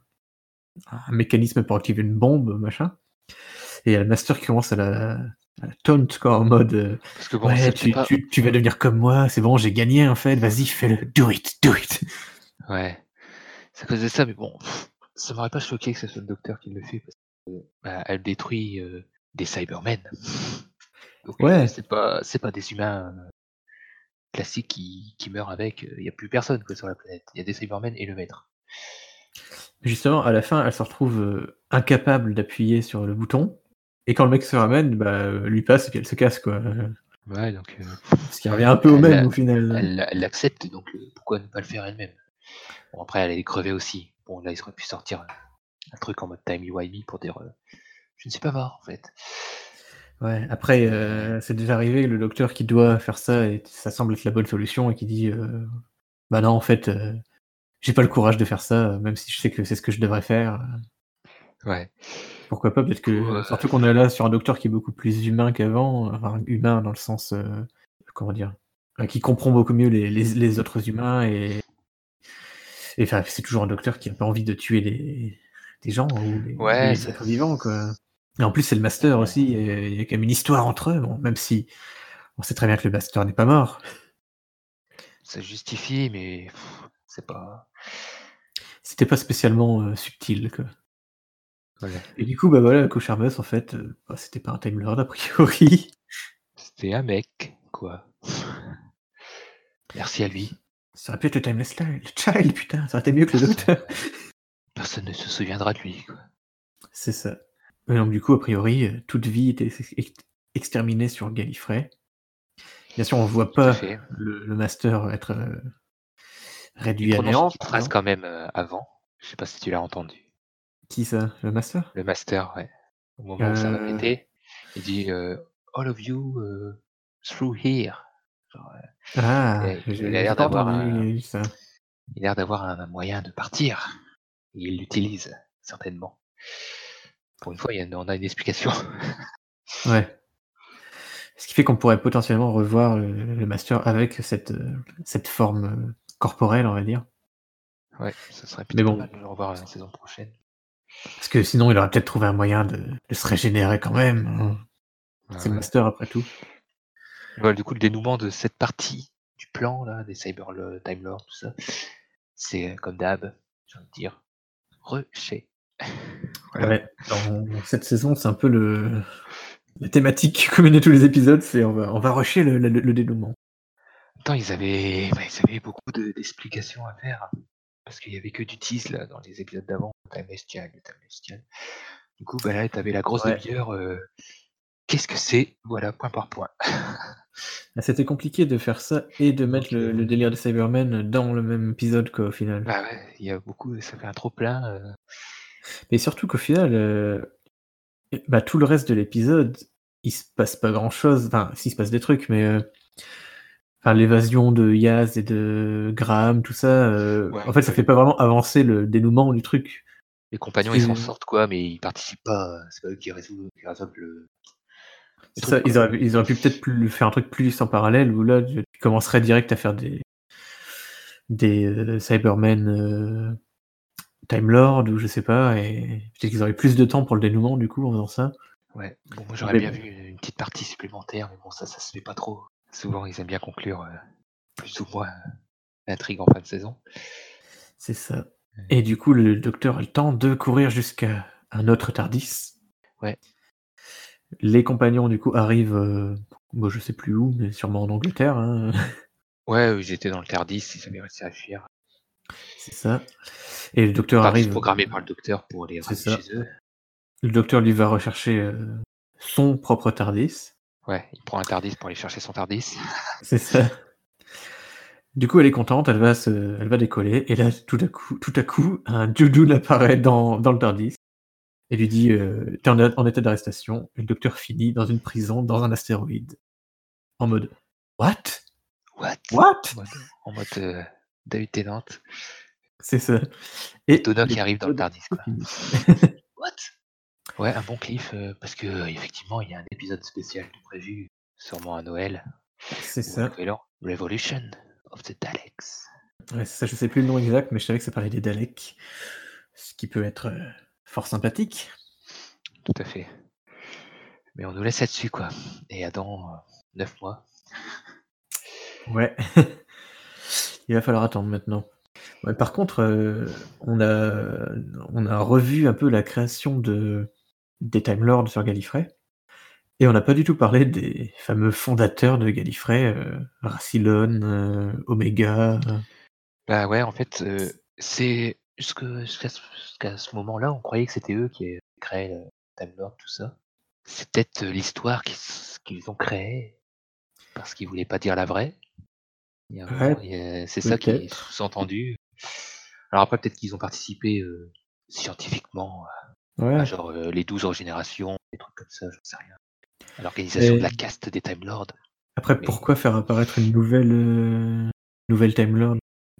Speaker 1: un, mécanisme pour activer une bombe, machin. Et il y a le master qui commence à la, à la taunt, quoi, en mode euh,
Speaker 2: Parce que bon,
Speaker 1: Ouais, tu,
Speaker 2: pas...
Speaker 1: tu- tu vas devenir comme moi, c'est bon, j'ai gagné en fait, vas-y, fais-le, do it, do it.
Speaker 2: Ouais, c'est à cause de ça, mais bon, ça m'aurait pas choqué que ce soit le docteur qui le fait, parce que bah, elle détruit euh, des Cybermen. Donc euh,
Speaker 1: Ouais.
Speaker 2: c'est pas c'est pas des humains euh, classiques qui, qui meurent avec, il y a plus personne quoi, sur la planète. Il y a des Cybermen et le maître.
Speaker 1: Justement, à la fin, elle se retrouve euh, incapable d'appuyer sur le bouton, et quand le mec se ramène, bah, euh, lui passe et puis elle se casse, quoi. Euh,
Speaker 2: Ouais, donc euh,
Speaker 1: Ce qui revient un peu au même
Speaker 2: a-
Speaker 1: au final.
Speaker 2: elle l'accepte, donc euh, pourquoi ne pas le faire elle-même? Bon après elle est crevée aussi. Bon là ils auraient pu sortir un, truc en mode timey-wimey pour dire euh, je ne suis pas mort en fait.
Speaker 1: Ouais, après, euh, c'est déjà arrivé, le docteur qui doit faire ça, et ça semble être la bonne solution, et qui dit euh, Bah non, en fait, euh, j'ai pas le courage de faire ça, même si je sais que c'est ce que je devrais faire.
Speaker 2: Ouais.
Speaker 1: Pourquoi pas Peut-être que. Surtout qu'on est là sur un docteur qui est beaucoup plus humain qu'avant, enfin, humain dans le sens. comment dire Qui comprend beaucoup mieux les, les, les autres humains, et. Et enfin, c'est toujours un docteur qui a pas envie de tuer les, des gens ou les,
Speaker 2: Ouais,
Speaker 1: les êtres vivants, quoi. Et en plus, c'est le master aussi, il y a quand même une histoire entre eux, bon, même si on sait très bien que le master n'est pas mort.
Speaker 2: Ça justifie, mais c'est pas.
Speaker 1: C'était pas spécialement euh, subtil, quoi. Et du coup, bah voilà, Cocharmus, en fait, euh, bah, c'était pas un Time Lord a priori.
Speaker 2: C'était un mec, quoi. Merci à lui.
Speaker 1: Ça aurait pu être le Timeless le Child, putain, ça aurait été mieux que le <laughs> Docteur.
Speaker 2: Personne ne se souviendra de lui, quoi.
Speaker 1: C'est ça. Et donc, du coup, a priori, euh, toute vie était ex- ex- exterminée sur Gallifrey. Bien sûr, on voit pas le, le Master être euh, réduit à néant.
Speaker 2: une phrase quand même euh, avant. Je sais pas si tu l'as entendu.
Speaker 1: Qui ça? Le Master?
Speaker 2: Le master, ouais. Au moment où ça va péter, il dit All of you through here. Genre,
Speaker 1: Ah,
Speaker 2: Et il
Speaker 1: j'ai
Speaker 2: a
Speaker 1: j'ai
Speaker 2: l'air
Speaker 1: pas
Speaker 2: d'avoir
Speaker 1: entendu
Speaker 2: un-
Speaker 1: ça.
Speaker 2: il a l'air d'avoir un, un moyen de partir. Et il l'utilise, certainement. Pour une fois, y a, on a une explication. <laughs>
Speaker 1: Ouais. Ce qui fait qu'on pourrait potentiellement revoir le, le Master avec cette, cette forme euh, corporelle, on va dire.
Speaker 2: ouais, ça serait
Speaker 1: Mais bon.
Speaker 2: mal de le revoir la saison prochaine.
Speaker 1: Parce que sinon, il aurait peut-être trouvé un moyen de, de se régénérer quand même. hein.
Speaker 2: Ah
Speaker 1: C'est le
Speaker 2: ouais.
Speaker 1: Master après tout.
Speaker 2: Voilà, du coup, le dénouement de cette partie du plan, là, des Cyber Time Lords, tout ça, c'est euh, comme d'hab, j'ai envie de dire, rushé.
Speaker 1: Ouais, dans cette saison, c'est un peu le la thématique commune de tous les épisodes, c'est on va, on va rusher le, le, le dénouement.
Speaker 2: Attends, ils avaient, bah, ils avaient beaucoup de- d'explications à faire. Parce qu'il y avait que du tease là dans les épisodes d'avant, Timeless Child, Timeless Child. Du coup, bah là, t'avais la grosse
Speaker 1: Ouais.
Speaker 2: demi-heure. euh, Qu'est-ce que c'est? Voilà, point par point.
Speaker 1: Ah, C'était compliqué de faire ça et de mettre le, le délire des Cybermen dans le même épisode quoi, au final.
Speaker 2: bah ouais, il y a beaucoup, ça fait un trop plein. euh,
Speaker 1: Mais surtout qu'au final, euh, bah, tout le reste de l'épisode, il se passe pas grand chose. Enfin, s'il se passe des trucs, mais euh, enfin, l'évasion de Yaz et de Graham, tout ça, euh,
Speaker 2: Ouais,
Speaker 1: en fait, ça fait pas vraiment avancer le dénouement du truc.
Speaker 2: les compagnons, ils s'en sortent quoi, mais ils participent pas. C'est pas eux qui résolvent, qui résolvent le. truc,
Speaker 1: ils auraient, ils auraient pu peut-être plus faire un truc plus en parallèle où là, tu commencerais direct à faire des des Cybermen Time Lord ou je sais pas, et peut-être qu'ils auraient plus de temps pour le dénouement du coup en faisant ça.
Speaker 2: Ouais, bon, moi j'aurais
Speaker 1: Mais
Speaker 2: bien vu une petite partie supplémentaire, mais bon, ça, ça se fait pas trop. Souvent, ils aiment bien conclure euh, plus ou moins euh, l'intrigue en fin de saison.
Speaker 1: C'est ça. Et du coup, le docteur a le temps de courir jusqu'à un autre Tardis.
Speaker 2: Ouais.
Speaker 1: Les compagnons, du coup, arrivent, euh, bon, je sais plus où, mais sûrement en Angleterre. hein.
Speaker 2: Ouais, euh, j'étais dans le Tardis, ils avaient réussi à fuir.
Speaker 1: C'est ça. Et le docteur arrive.
Speaker 2: programmé par le docteur pour les
Speaker 1: C'est
Speaker 2: ramener chez eux.
Speaker 1: Le docteur lui va rechercher euh, son propre Tardis.
Speaker 2: Ouais, il prend un Tardis pour aller chercher son Tardis. <laughs>
Speaker 1: C'est ça. Du coup, elle est contente, elle va, se, elle va décoller, et là, tout à coup, tout à coup un Judoun apparaît dans, dans le Tardis et lui dit euh, T'es en, en état d'arrestation. Et le docteur finit dans une prison, dans un astéroïde. En mode What?
Speaker 2: What?
Speaker 1: What?
Speaker 2: En mode, en mode euh, David Tennant.
Speaker 1: C'est ça. Et
Speaker 2: Donna qui arrive dans le Tardis. <laughs> What? Ouais, un bon cliff, euh, parce que euh, effectivement, il y a un épisode spécial de prévu, sûrement à Noël.
Speaker 1: C'est ça.
Speaker 2: Revolution of the Daleks.
Speaker 1: Ouais, c'est ça. Je sais plus le nom exact, mais je savais que ça parlait des Daleks. Ce qui peut être euh, fort sympathique.
Speaker 2: Tout à fait. Mais on nous laisse là-dessus, quoi. Et Adam, euh, 9 mois.
Speaker 1: Ouais. <laughs> Il va falloir attendre maintenant. Par contre, euh, on, a, revu un peu la création de, des Time Lords sur Gallifrey. Et on n'a pas du tout parlé des fameux fondateurs de Gallifrey, euh, Rassilon, euh, Omega.
Speaker 2: Bah ouais, en fait, euh, c'est jusqu'à ce, moment-là, on croyait que c'était eux qui créaient le Time Lord, tout ça. C'est peut-être l'histoire qu'ils ont créée parce qu'ils voulaient pas dire la vraie.
Speaker 1: Ouais,
Speaker 2: C'est ça qui est sous-entendu. Alors après, peut-être qu'ils ont participé euh, scientifiquement,
Speaker 1: Ouais.
Speaker 2: à genre euh, les 12 générations, des trucs comme ça, j'en sais rien. À l'organisation
Speaker 1: Et-
Speaker 2: de la caste des Time Lords.
Speaker 1: Après,
Speaker 2: Mais-
Speaker 1: pourquoi faire apparaître une nouvelle, euh, nouvelle Time Lord,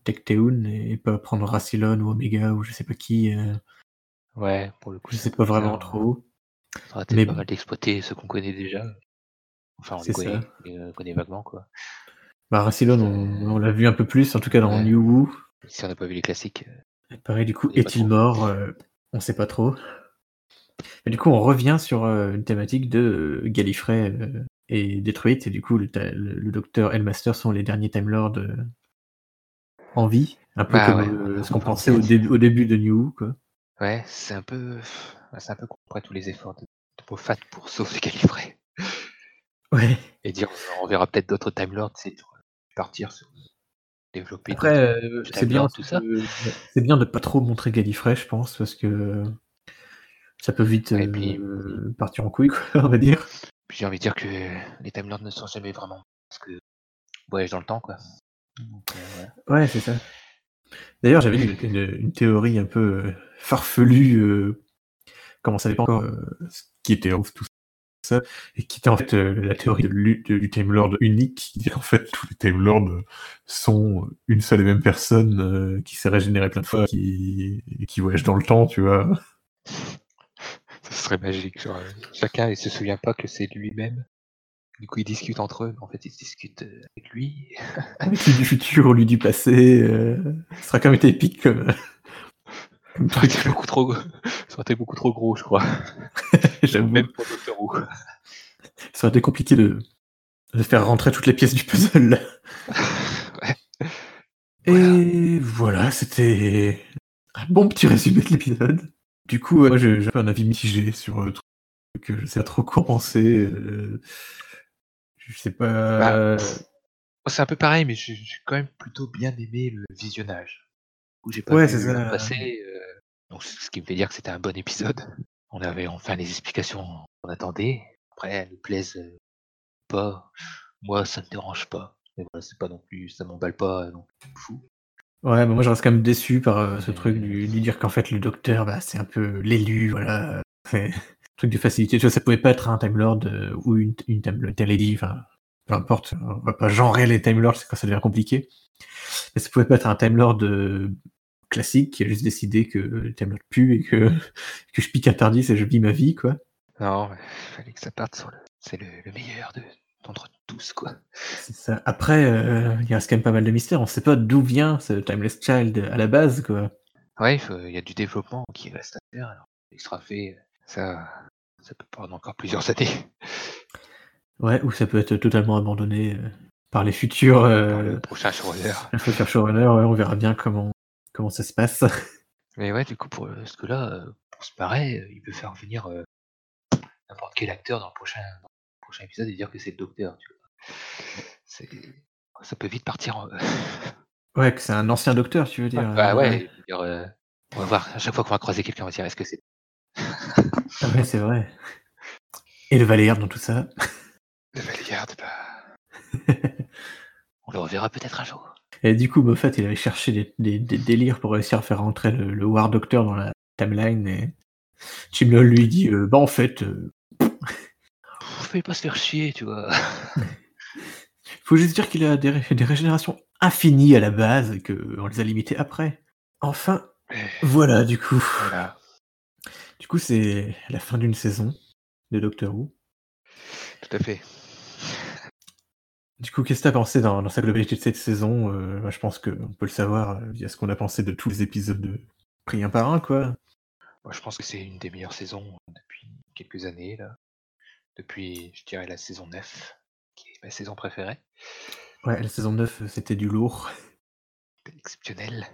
Speaker 1: et pas prendre Rassilon ou Omega ou je sais pas qui euh,
Speaker 2: Ouais, pour le coup,
Speaker 1: Je sais pas vraiment trop.
Speaker 2: Ça aurait été
Speaker 1: Mais
Speaker 2: pas mal d'exploiter ceux qu'on connaît déjà. Enfin, on les connaît, mais on connaît vaguement, quoi.
Speaker 1: Bah, Rassilon, on, on l'a vu un peu plus, en tout cas dans
Speaker 2: Ouais.
Speaker 1: New Who.
Speaker 2: Si on n'a pas vu les classiques.
Speaker 1: Et pareil, du coup, est-il mort Euh, On sait pas trop. Du coup, on revient sur euh, une thématique de Gallifrey euh, et Detroit, et du coup, le, ta- le, le docteur et le master sont les derniers Time Lords euh, en vie, un peu
Speaker 2: Bah
Speaker 1: comme
Speaker 2: ouais,
Speaker 1: ce qu'on pensait au, début au début de New Who, quoi.
Speaker 2: Ouais, c'est un peu. C'est un peu après tous les efforts de, de pour sauver Gallifrey.
Speaker 1: Ouais.
Speaker 2: Et dire, on verra peut-être d'autres Time Lords, c'est partir sur développer
Speaker 1: Après, euh, c'est bien,
Speaker 2: tout ça.
Speaker 1: de- c'est bien de pas trop montrer Gallifrey, je pense, parce que ça peut vite
Speaker 2: Ouais, et puis-
Speaker 1: euh, partir en couille, <laughs> quoi, on va dire.
Speaker 2: Puis j'ai envie de dire que les Time Lords ne sont jamais vraiment. Parce que. Voyage dans le temps, quoi. Donc, euh.
Speaker 1: Ouais, c'est ça. D'ailleurs, j'avais une, une- une théorie un peu farfelue, euh, comment ça dépend encore euh, ce qui était ouf, tout et qui était en fait euh, la théorie de l'u- de- du Time Lord unique, qui dit qu'en fait tous les Time Lords sont une seule et même personne euh, qui s'est régénérée plein de fois, qui, et qui voyage dans le temps, tu vois. <laughs>
Speaker 2: Ce serait magique. Genre, euh, chacun il se souvient pas que c'est lui-même. Du coup, ils discutent entre eux. mais En fait, ils discutent avec lui. <laughs>
Speaker 1: Avec lui du futur ou lui du passé, euh, ce sera quand même été épique comme
Speaker 2: Ça aurait été beaucoup trop, <laughs> ça aurait été beaucoup trop gros, je crois. <laughs> Même pour Doctor Who.
Speaker 1: Ça aurait été compliqué de, de faire rentrer toutes les pièces du puzzle. <laughs>
Speaker 2: Ouais.
Speaker 1: Et voilà, c'était un bon petit résumé de l'épisode. Du coup, euh, moi j'ai un avis mitigé sur le truc, que je sais pas trop quoi penser. euh, je sais pas.
Speaker 2: Bah, C'est un peu pareil, mais j'ai quand même plutôt bien aimé le visionnage. Où j'ai pas
Speaker 1: Ouais,
Speaker 2: temps
Speaker 1: ça.
Speaker 2: passer. euh, donc, ce qui me fait dire que c'était un bon épisode. On avait enfin les explications qu'on attendait. Après, elles plaisent euh, pas. Moi, ça me dérange pas. Mais voilà, c'est pas non plus, ça m'emballe pas non plus fou.
Speaker 1: Ouais, mais moi je reste quand même déçu par euh, ce truc du, du dire qu'en fait le docteur, bah, c'est un peu l'élu, voilà. C'est <laughs> un truc de facilité. Tu vois, ça pouvait pas être un Time Lord euh, ou une, une Time une Lady, enfin, peu importe. On va pas genrer les Time Lords, c'est quand ça devient compliqué. Mais ça pouvait pas être un Time Lord euh, classique qui a juste décidé que Lord pue et que, <laughs> que je pique un tardis et je vis ma vie, quoi.
Speaker 2: Non, fallait que ça parte sur le. C'est le, le meilleur de d'entre tous, quoi.
Speaker 1: C'est ça. Après, euh, il reste quand même pas mal de mystères. On sait pas d'où vient ce Timeless Child à la base, quoi.
Speaker 2: Ouais, il y a du développement qui reste à faire. Alors, il sera fait. Ça, ça peut prendre encore plusieurs années.
Speaker 1: Ouais, ou ça peut être totalement abandonné euh, par les futurs,
Speaker 2: Par
Speaker 1: euh,
Speaker 2: le prochain showrunner.
Speaker 1: Ouais, on verra bien comment, comment ça se passe? <laughs>
Speaker 2: Mais ouais, du coup, pour ce que là, euh, pour se marrer, euh, il peut faire venir euh, n'importe quel acteur dans le prochain, dans le prochain épisode et dire que c'est le docteur. Tu vois. Ça peut vite partir. En... <laughs>
Speaker 1: Ouais, que c'est un ancien docteur, tu veux dire.
Speaker 2: bah
Speaker 1: euh,
Speaker 2: ouais, dire, euh, on va voir. À chaque fois qu'on va croiser quelqu'un, on va dire est-ce que c'est.
Speaker 1: Ah ouais, c'est vrai. Et le Valeyard dans tout ça?
Speaker 2: Le Valeyard, bah. <laughs> on le reverra peut-être un jour.
Speaker 1: Et du coup, Moffat, il avait cherché des, des- des délires pour réussir à faire rentrer le, le War Doctor dans la timeline. Et Chimnall lui dit euh, Bah, en fait, euh,
Speaker 2: Fallait pas se faire chier, tu vois. <laughs>
Speaker 1: faut juste dire qu'il a des, ré- des régénérations infinies à la base et qu'on les a limitées après. Enfin, voilà, du coup.
Speaker 2: voilà.
Speaker 1: Du coup, c'est la fin d'une saison de Doctor Who.
Speaker 2: Tout à fait.
Speaker 1: Du coup, qu'est-ce que t'as pensé dans, dans sa globalité de cette saison Euh, Je pense qu'on peut le savoir euh, via ce qu'on a pensé de tous les épisodes de pris un par un, quoi.
Speaker 2: Moi, je pense que c'est une des meilleures saisons depuis quelques années là. depuis, je dirais, la saison 9, qui est ma saison préférée.
Speaker 1: Ouais, la saison 9, c'était du lourd.
Speaker 2: C'était exceptionnel.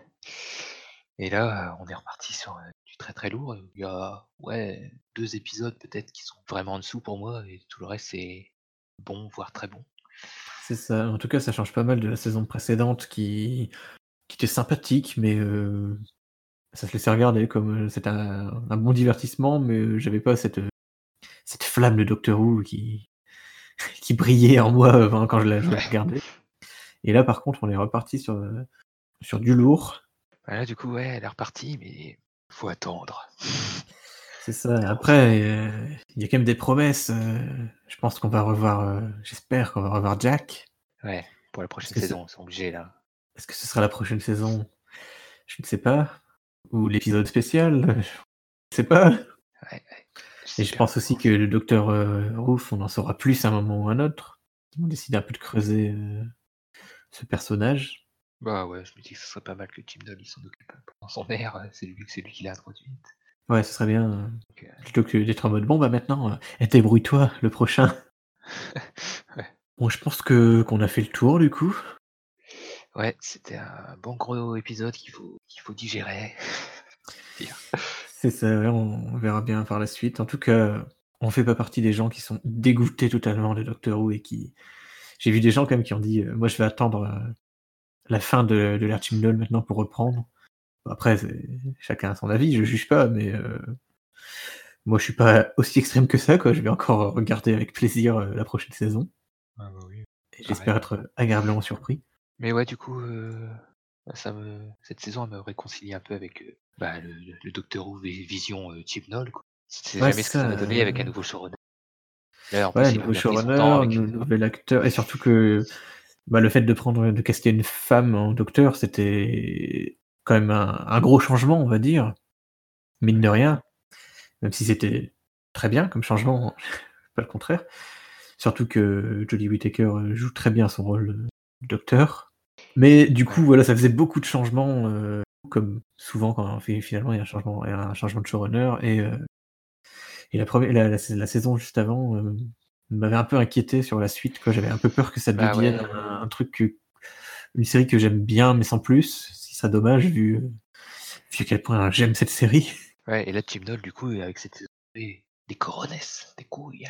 Speaker 2: Et là, on est reparti sur euh, du très très lourd. Il y a ouais, deux épisodes peut-être qui sont vraiment en dessous pour moi, et tout le reste c'est bon, voire très bon.
Speaker 1: C'est ça. En tout cas, ça change pas mal de la saison précédente qui, qui était sympathique, mais euh, ça se laissait regarder comme euh, c'était un, bon divertissement, mais j'avais pas cette, cette flamme de Doctor Who qui, <laughs> qui brillait en moi quand je la, regardais. Et là, par contre, on est reparti sur, sur du lourd.
Speaker 2: Voilà, du coup, ouais, elle est repartie, mais faut attendre. <laughs>
Speaker 1: C'est ça. Après, il y a quand même des promesses. je pense qu'on va revoir, j'espère qu'on va revoir Jack.
Speaker 2: Ouais, pour la prochaine saison, ils sont obligés là.
Speaker 1: Est-ce que ce sera la prochaine saison? Je ne sais pas. Ou l'épisode spécial? <laughs> Je ne sais pas. Ouais, Et je pense aussi que le docteur Roof, on en saura plus à un moment ou à un autre. Ils vont décider un peu de creuser ce personnage.
Speaker 2: Bah ouais, je me dis que ce serait pas mal que Tim Doll s'en occupe pendant son air, euh, c'est lui, c'est lui qui l'a introduite.
Speaker 1: Ouais, ce serait bien. Euh, euh, plutôt que d'être en mode bon bah maintenant, débrouille-toi, le prochain. <laughs> Bon, je pense que qu'on a fait le tour du coup.
Speaker 2: Ouais, c'était un bon gros épisode qu'il faut, qu'il faut digérer. <laughs>
Speaker 1: C'est ça, on verra bien par la suite. En tout cas, on fait pas partie des gens qui sont dégoûtés totalement de Doctor Who et qui. J'ai vu des gens quand même qui ont dit moi je vais attendre la fin de, de maintenant pour reprendre. Après, chacun a son avis, je juge pas, mais euh, moi je suis pas aussi extrême que ça, quoi. Je vais encore regarder avec plaisir euh, la prochaine saison. Ah bah j'espère être agréablement surpris.
Speaker 2: Mais ouais, du coup, euh, ça me... cette saison elle me réconcilie un peu avec bah, le, le, Docteur Who Vision Chibnall. C'est jamais ce que ça m'a donné avec un nouveau showrunner.
Speaker 1: Là, ouais, nouveau showrunner, nouvel acteur, et surtout que bah, le fait de prendre de caster une femme en docteur, c'était quand même un, gros changement, on va dire. Mine de rien. Même si c'était très bien comme changement, <laughs> pas le contraire. Surtout que Jodie Whittaker joue très bien son rôle de docteur. Mais du coup, voilà, ça faisait beaucoup de changements, euh, comme souvent quand finalement il y a un changement, un changement de showrunner. Et, euh, et la, première, la, saison juste avant, euh, m'avait un peu inquiété sur la suite. Quoi. J'avais un peu peur que ça bah devienne un, truc, une série que j'aime bien, mais sans plus. Ça dommage, vu, vu à quel point j'aime cette série.
Speaker 2: Ouais, et là, Tim Doll, du coup, avec cette des, des coronesses, des couilles.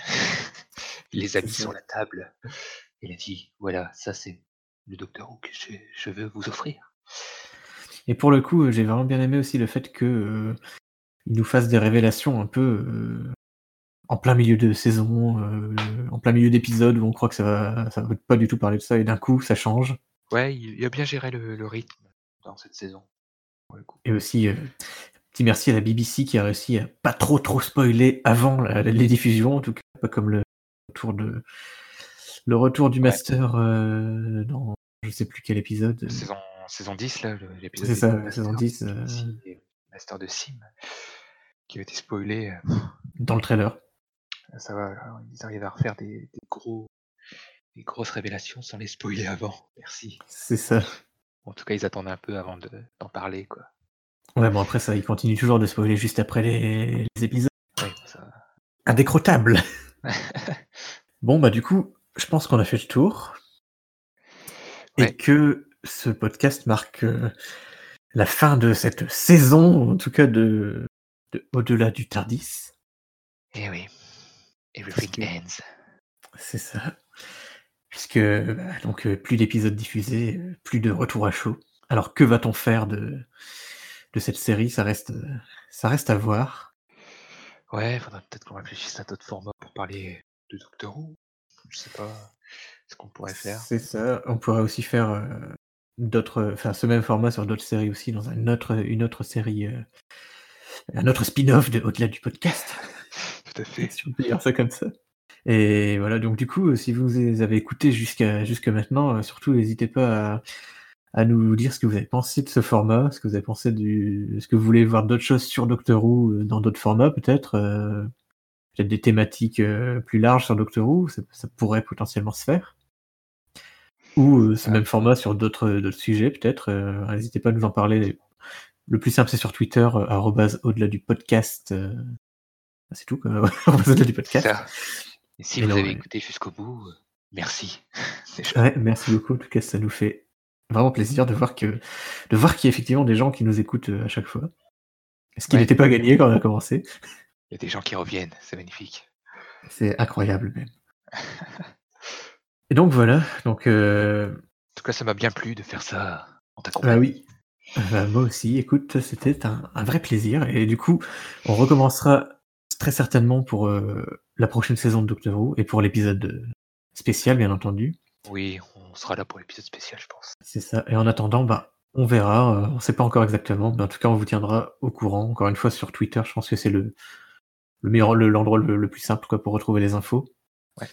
Speaker 2: Il <laughs> les a mis sur la table. Il a dit voilà, ça c'est le Docteur Who que je, veux vous offrir.
Speaker 1: Et pour le coup, j'ai vraiment bien aimé aussi le fait que euh, il nous fasse des révélations un peu euh, en plein milieu de saison, euh, en plein milieu d'épisode où on croit que ça va, ça va pas du tout parler de ça et d'un coup ça change.
Speaker 2: Ouais, il a bien géré le, rythme dans cette saison.
Speaker 1: Et aussi, euh, petit merci à la BBC qui a réussi à pas trop trop spoiler avant les diffusions, en tout cas pas comme le retour de le retour du master euh, dans je sais plus quel épisode.
Speaker 2: Saison, saison 10 là, l'épisode.
Speaker 1: C'est ça, saison 10.
Speaker 2: Master de Sim qui a été spoilé.
Speaker 1: Dans le trailer
Speaker 2: ça va, ils arrivent à refaire des, gros, des grosses révélations sans les spoiler avant. Merci.
Speaker 1: C'est ça.
Speaker 2: En tout cas, ils attendent un peu avant d'en parler, quoi.
Speaker 1: Ouais, bon après ça, ils continuent toujours de spoiler juste après les, épisodes. Ouais, ça... Indécrottable. <laughs> bon bah du coup, je pense qu'on a fait le tour et que ce podcast marque euh, la fin de cette saison, en tout cas de, de au-delà du Tardis.
Speaker 2: Eh oui. Everything ends.
Speaker 1: C'est ça. Puisque bah, donc euh, plus d'épisodes diffusés, euh, plus de retour à chaud. Alors que va-t-on faire de, de cette série? Ça reste ça reste à voir.
Speaker 2: Ouais, il faudrait peut-être qu'on réfléchisse à d'autres formats pour parler de Doctor Who. Je sais pas ce qu'on pourrait faire.
Speaker 1: C'est ça. On pourrait aussi faire euh, d'autres, enfin ce même format sur d'autres séries aussi dans une autre une autre série, un autre spin-off de au-delà du podcast. <laughs>
Speaker 2: Tout à fait.
Speaker 1: Si on peut dire ça comme ça. Et voilà, donc du coup, si vous avez écouté jusqu'à jusqu'à maintenant, euh, surtout n'hésitez pas à, à, nous dire ce que vous avez pensé de ce format, ce que vous avez pensé du, est-ce que vous voulez voir d'autres choses sur Doctor Who euh, dans d'autres formats peut-être, euh, peut-être des thématiques plus larges sur Doctor Who, ça, pourrait potentiellement se faire. Ou ce même format sur d'autres sujets peut-être. N'hésitez pas à nous en parler. Le plus simple c'est sur Twitter, <laughs> au-delà du podcast. C'est tout, au-delà du podcast.
Speaker 2: Et si vous
Speaker 1: non,
Speaker 2: avez
Speaker 1: ouais.
Speaker 2: écouté jusqu'au bout, heu, merci. <laughs>
Speaker 1: Ouais, merci beaucoup. En tout cas, ça nous fait vraiment plaisir de voir que de voir qu'il y a effectivement des gens qui nous écoutent, heu, à chaque fois. Ce qui
Speaker 2: Ouais.
Speaker 1: n'était pas gagné quand on a commencé?
Speaker 2: Il y a des gens qui reviennent, c'est magnifique.
Speaker 1: C'est incroyable même. Et donc voilà, donc heu
Speaker 2: En tout cas, ça m'a bien plu de faire ça en ta
Speaker 1: Bah oui. Bah, moi aussi, écoute, c'était un un vrai plaisir et du coup, on recommencera très certainement pour, heu, la prochaine saison de Doctor Who et pour l'épisode, heu, spécial, bien entendu.
Speaker 2: Oui, on sera là pour l'épisode spécial, je pense.
Speaker 1: C'est ça et en attendant, bah, on verra, heu, on sait pas encore exactement, mais en tout cas, on vous tiendra au courant. Encore une fois sur Twitter, je pense que c'est le le meilleur le l'endroit le le plus simple, quoi, pour retrouver les infos.
Speaker 2: Ouais.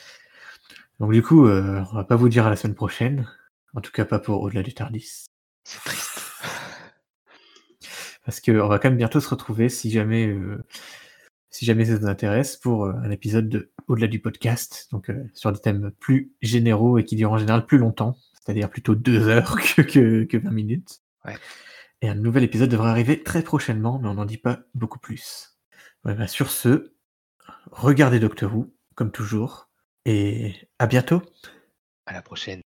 Speaker 1: Donc du coup, heu, on va pas vous dire à la semaine prochaine, en tout cas pas pour Au-delà du Tardis.
Speaker 2: C'est triste. <laughs>
Speaker 1: Parce qu'on va quand même bientôt se retrouver si jamais, si jamais ça vous intéresse pour, heu, un épisode de Au-delà du podcast, donc heu, sur des thèmes plus généraux et qui durent en général plus longtemps, c'est-à-dire plutôt 2 heures <laughs> que que que 20 minutes.
Speaker 2: Ouais.
Speaker 1: Et un nouvel épisode devrait arriver très prochainement, mais on n'en dit pas beaucoup plus. Ouais, bah, sur ce, regardez Doctor Who, comme toujours, et à bientôt!
Speaker 2: À la prochaine.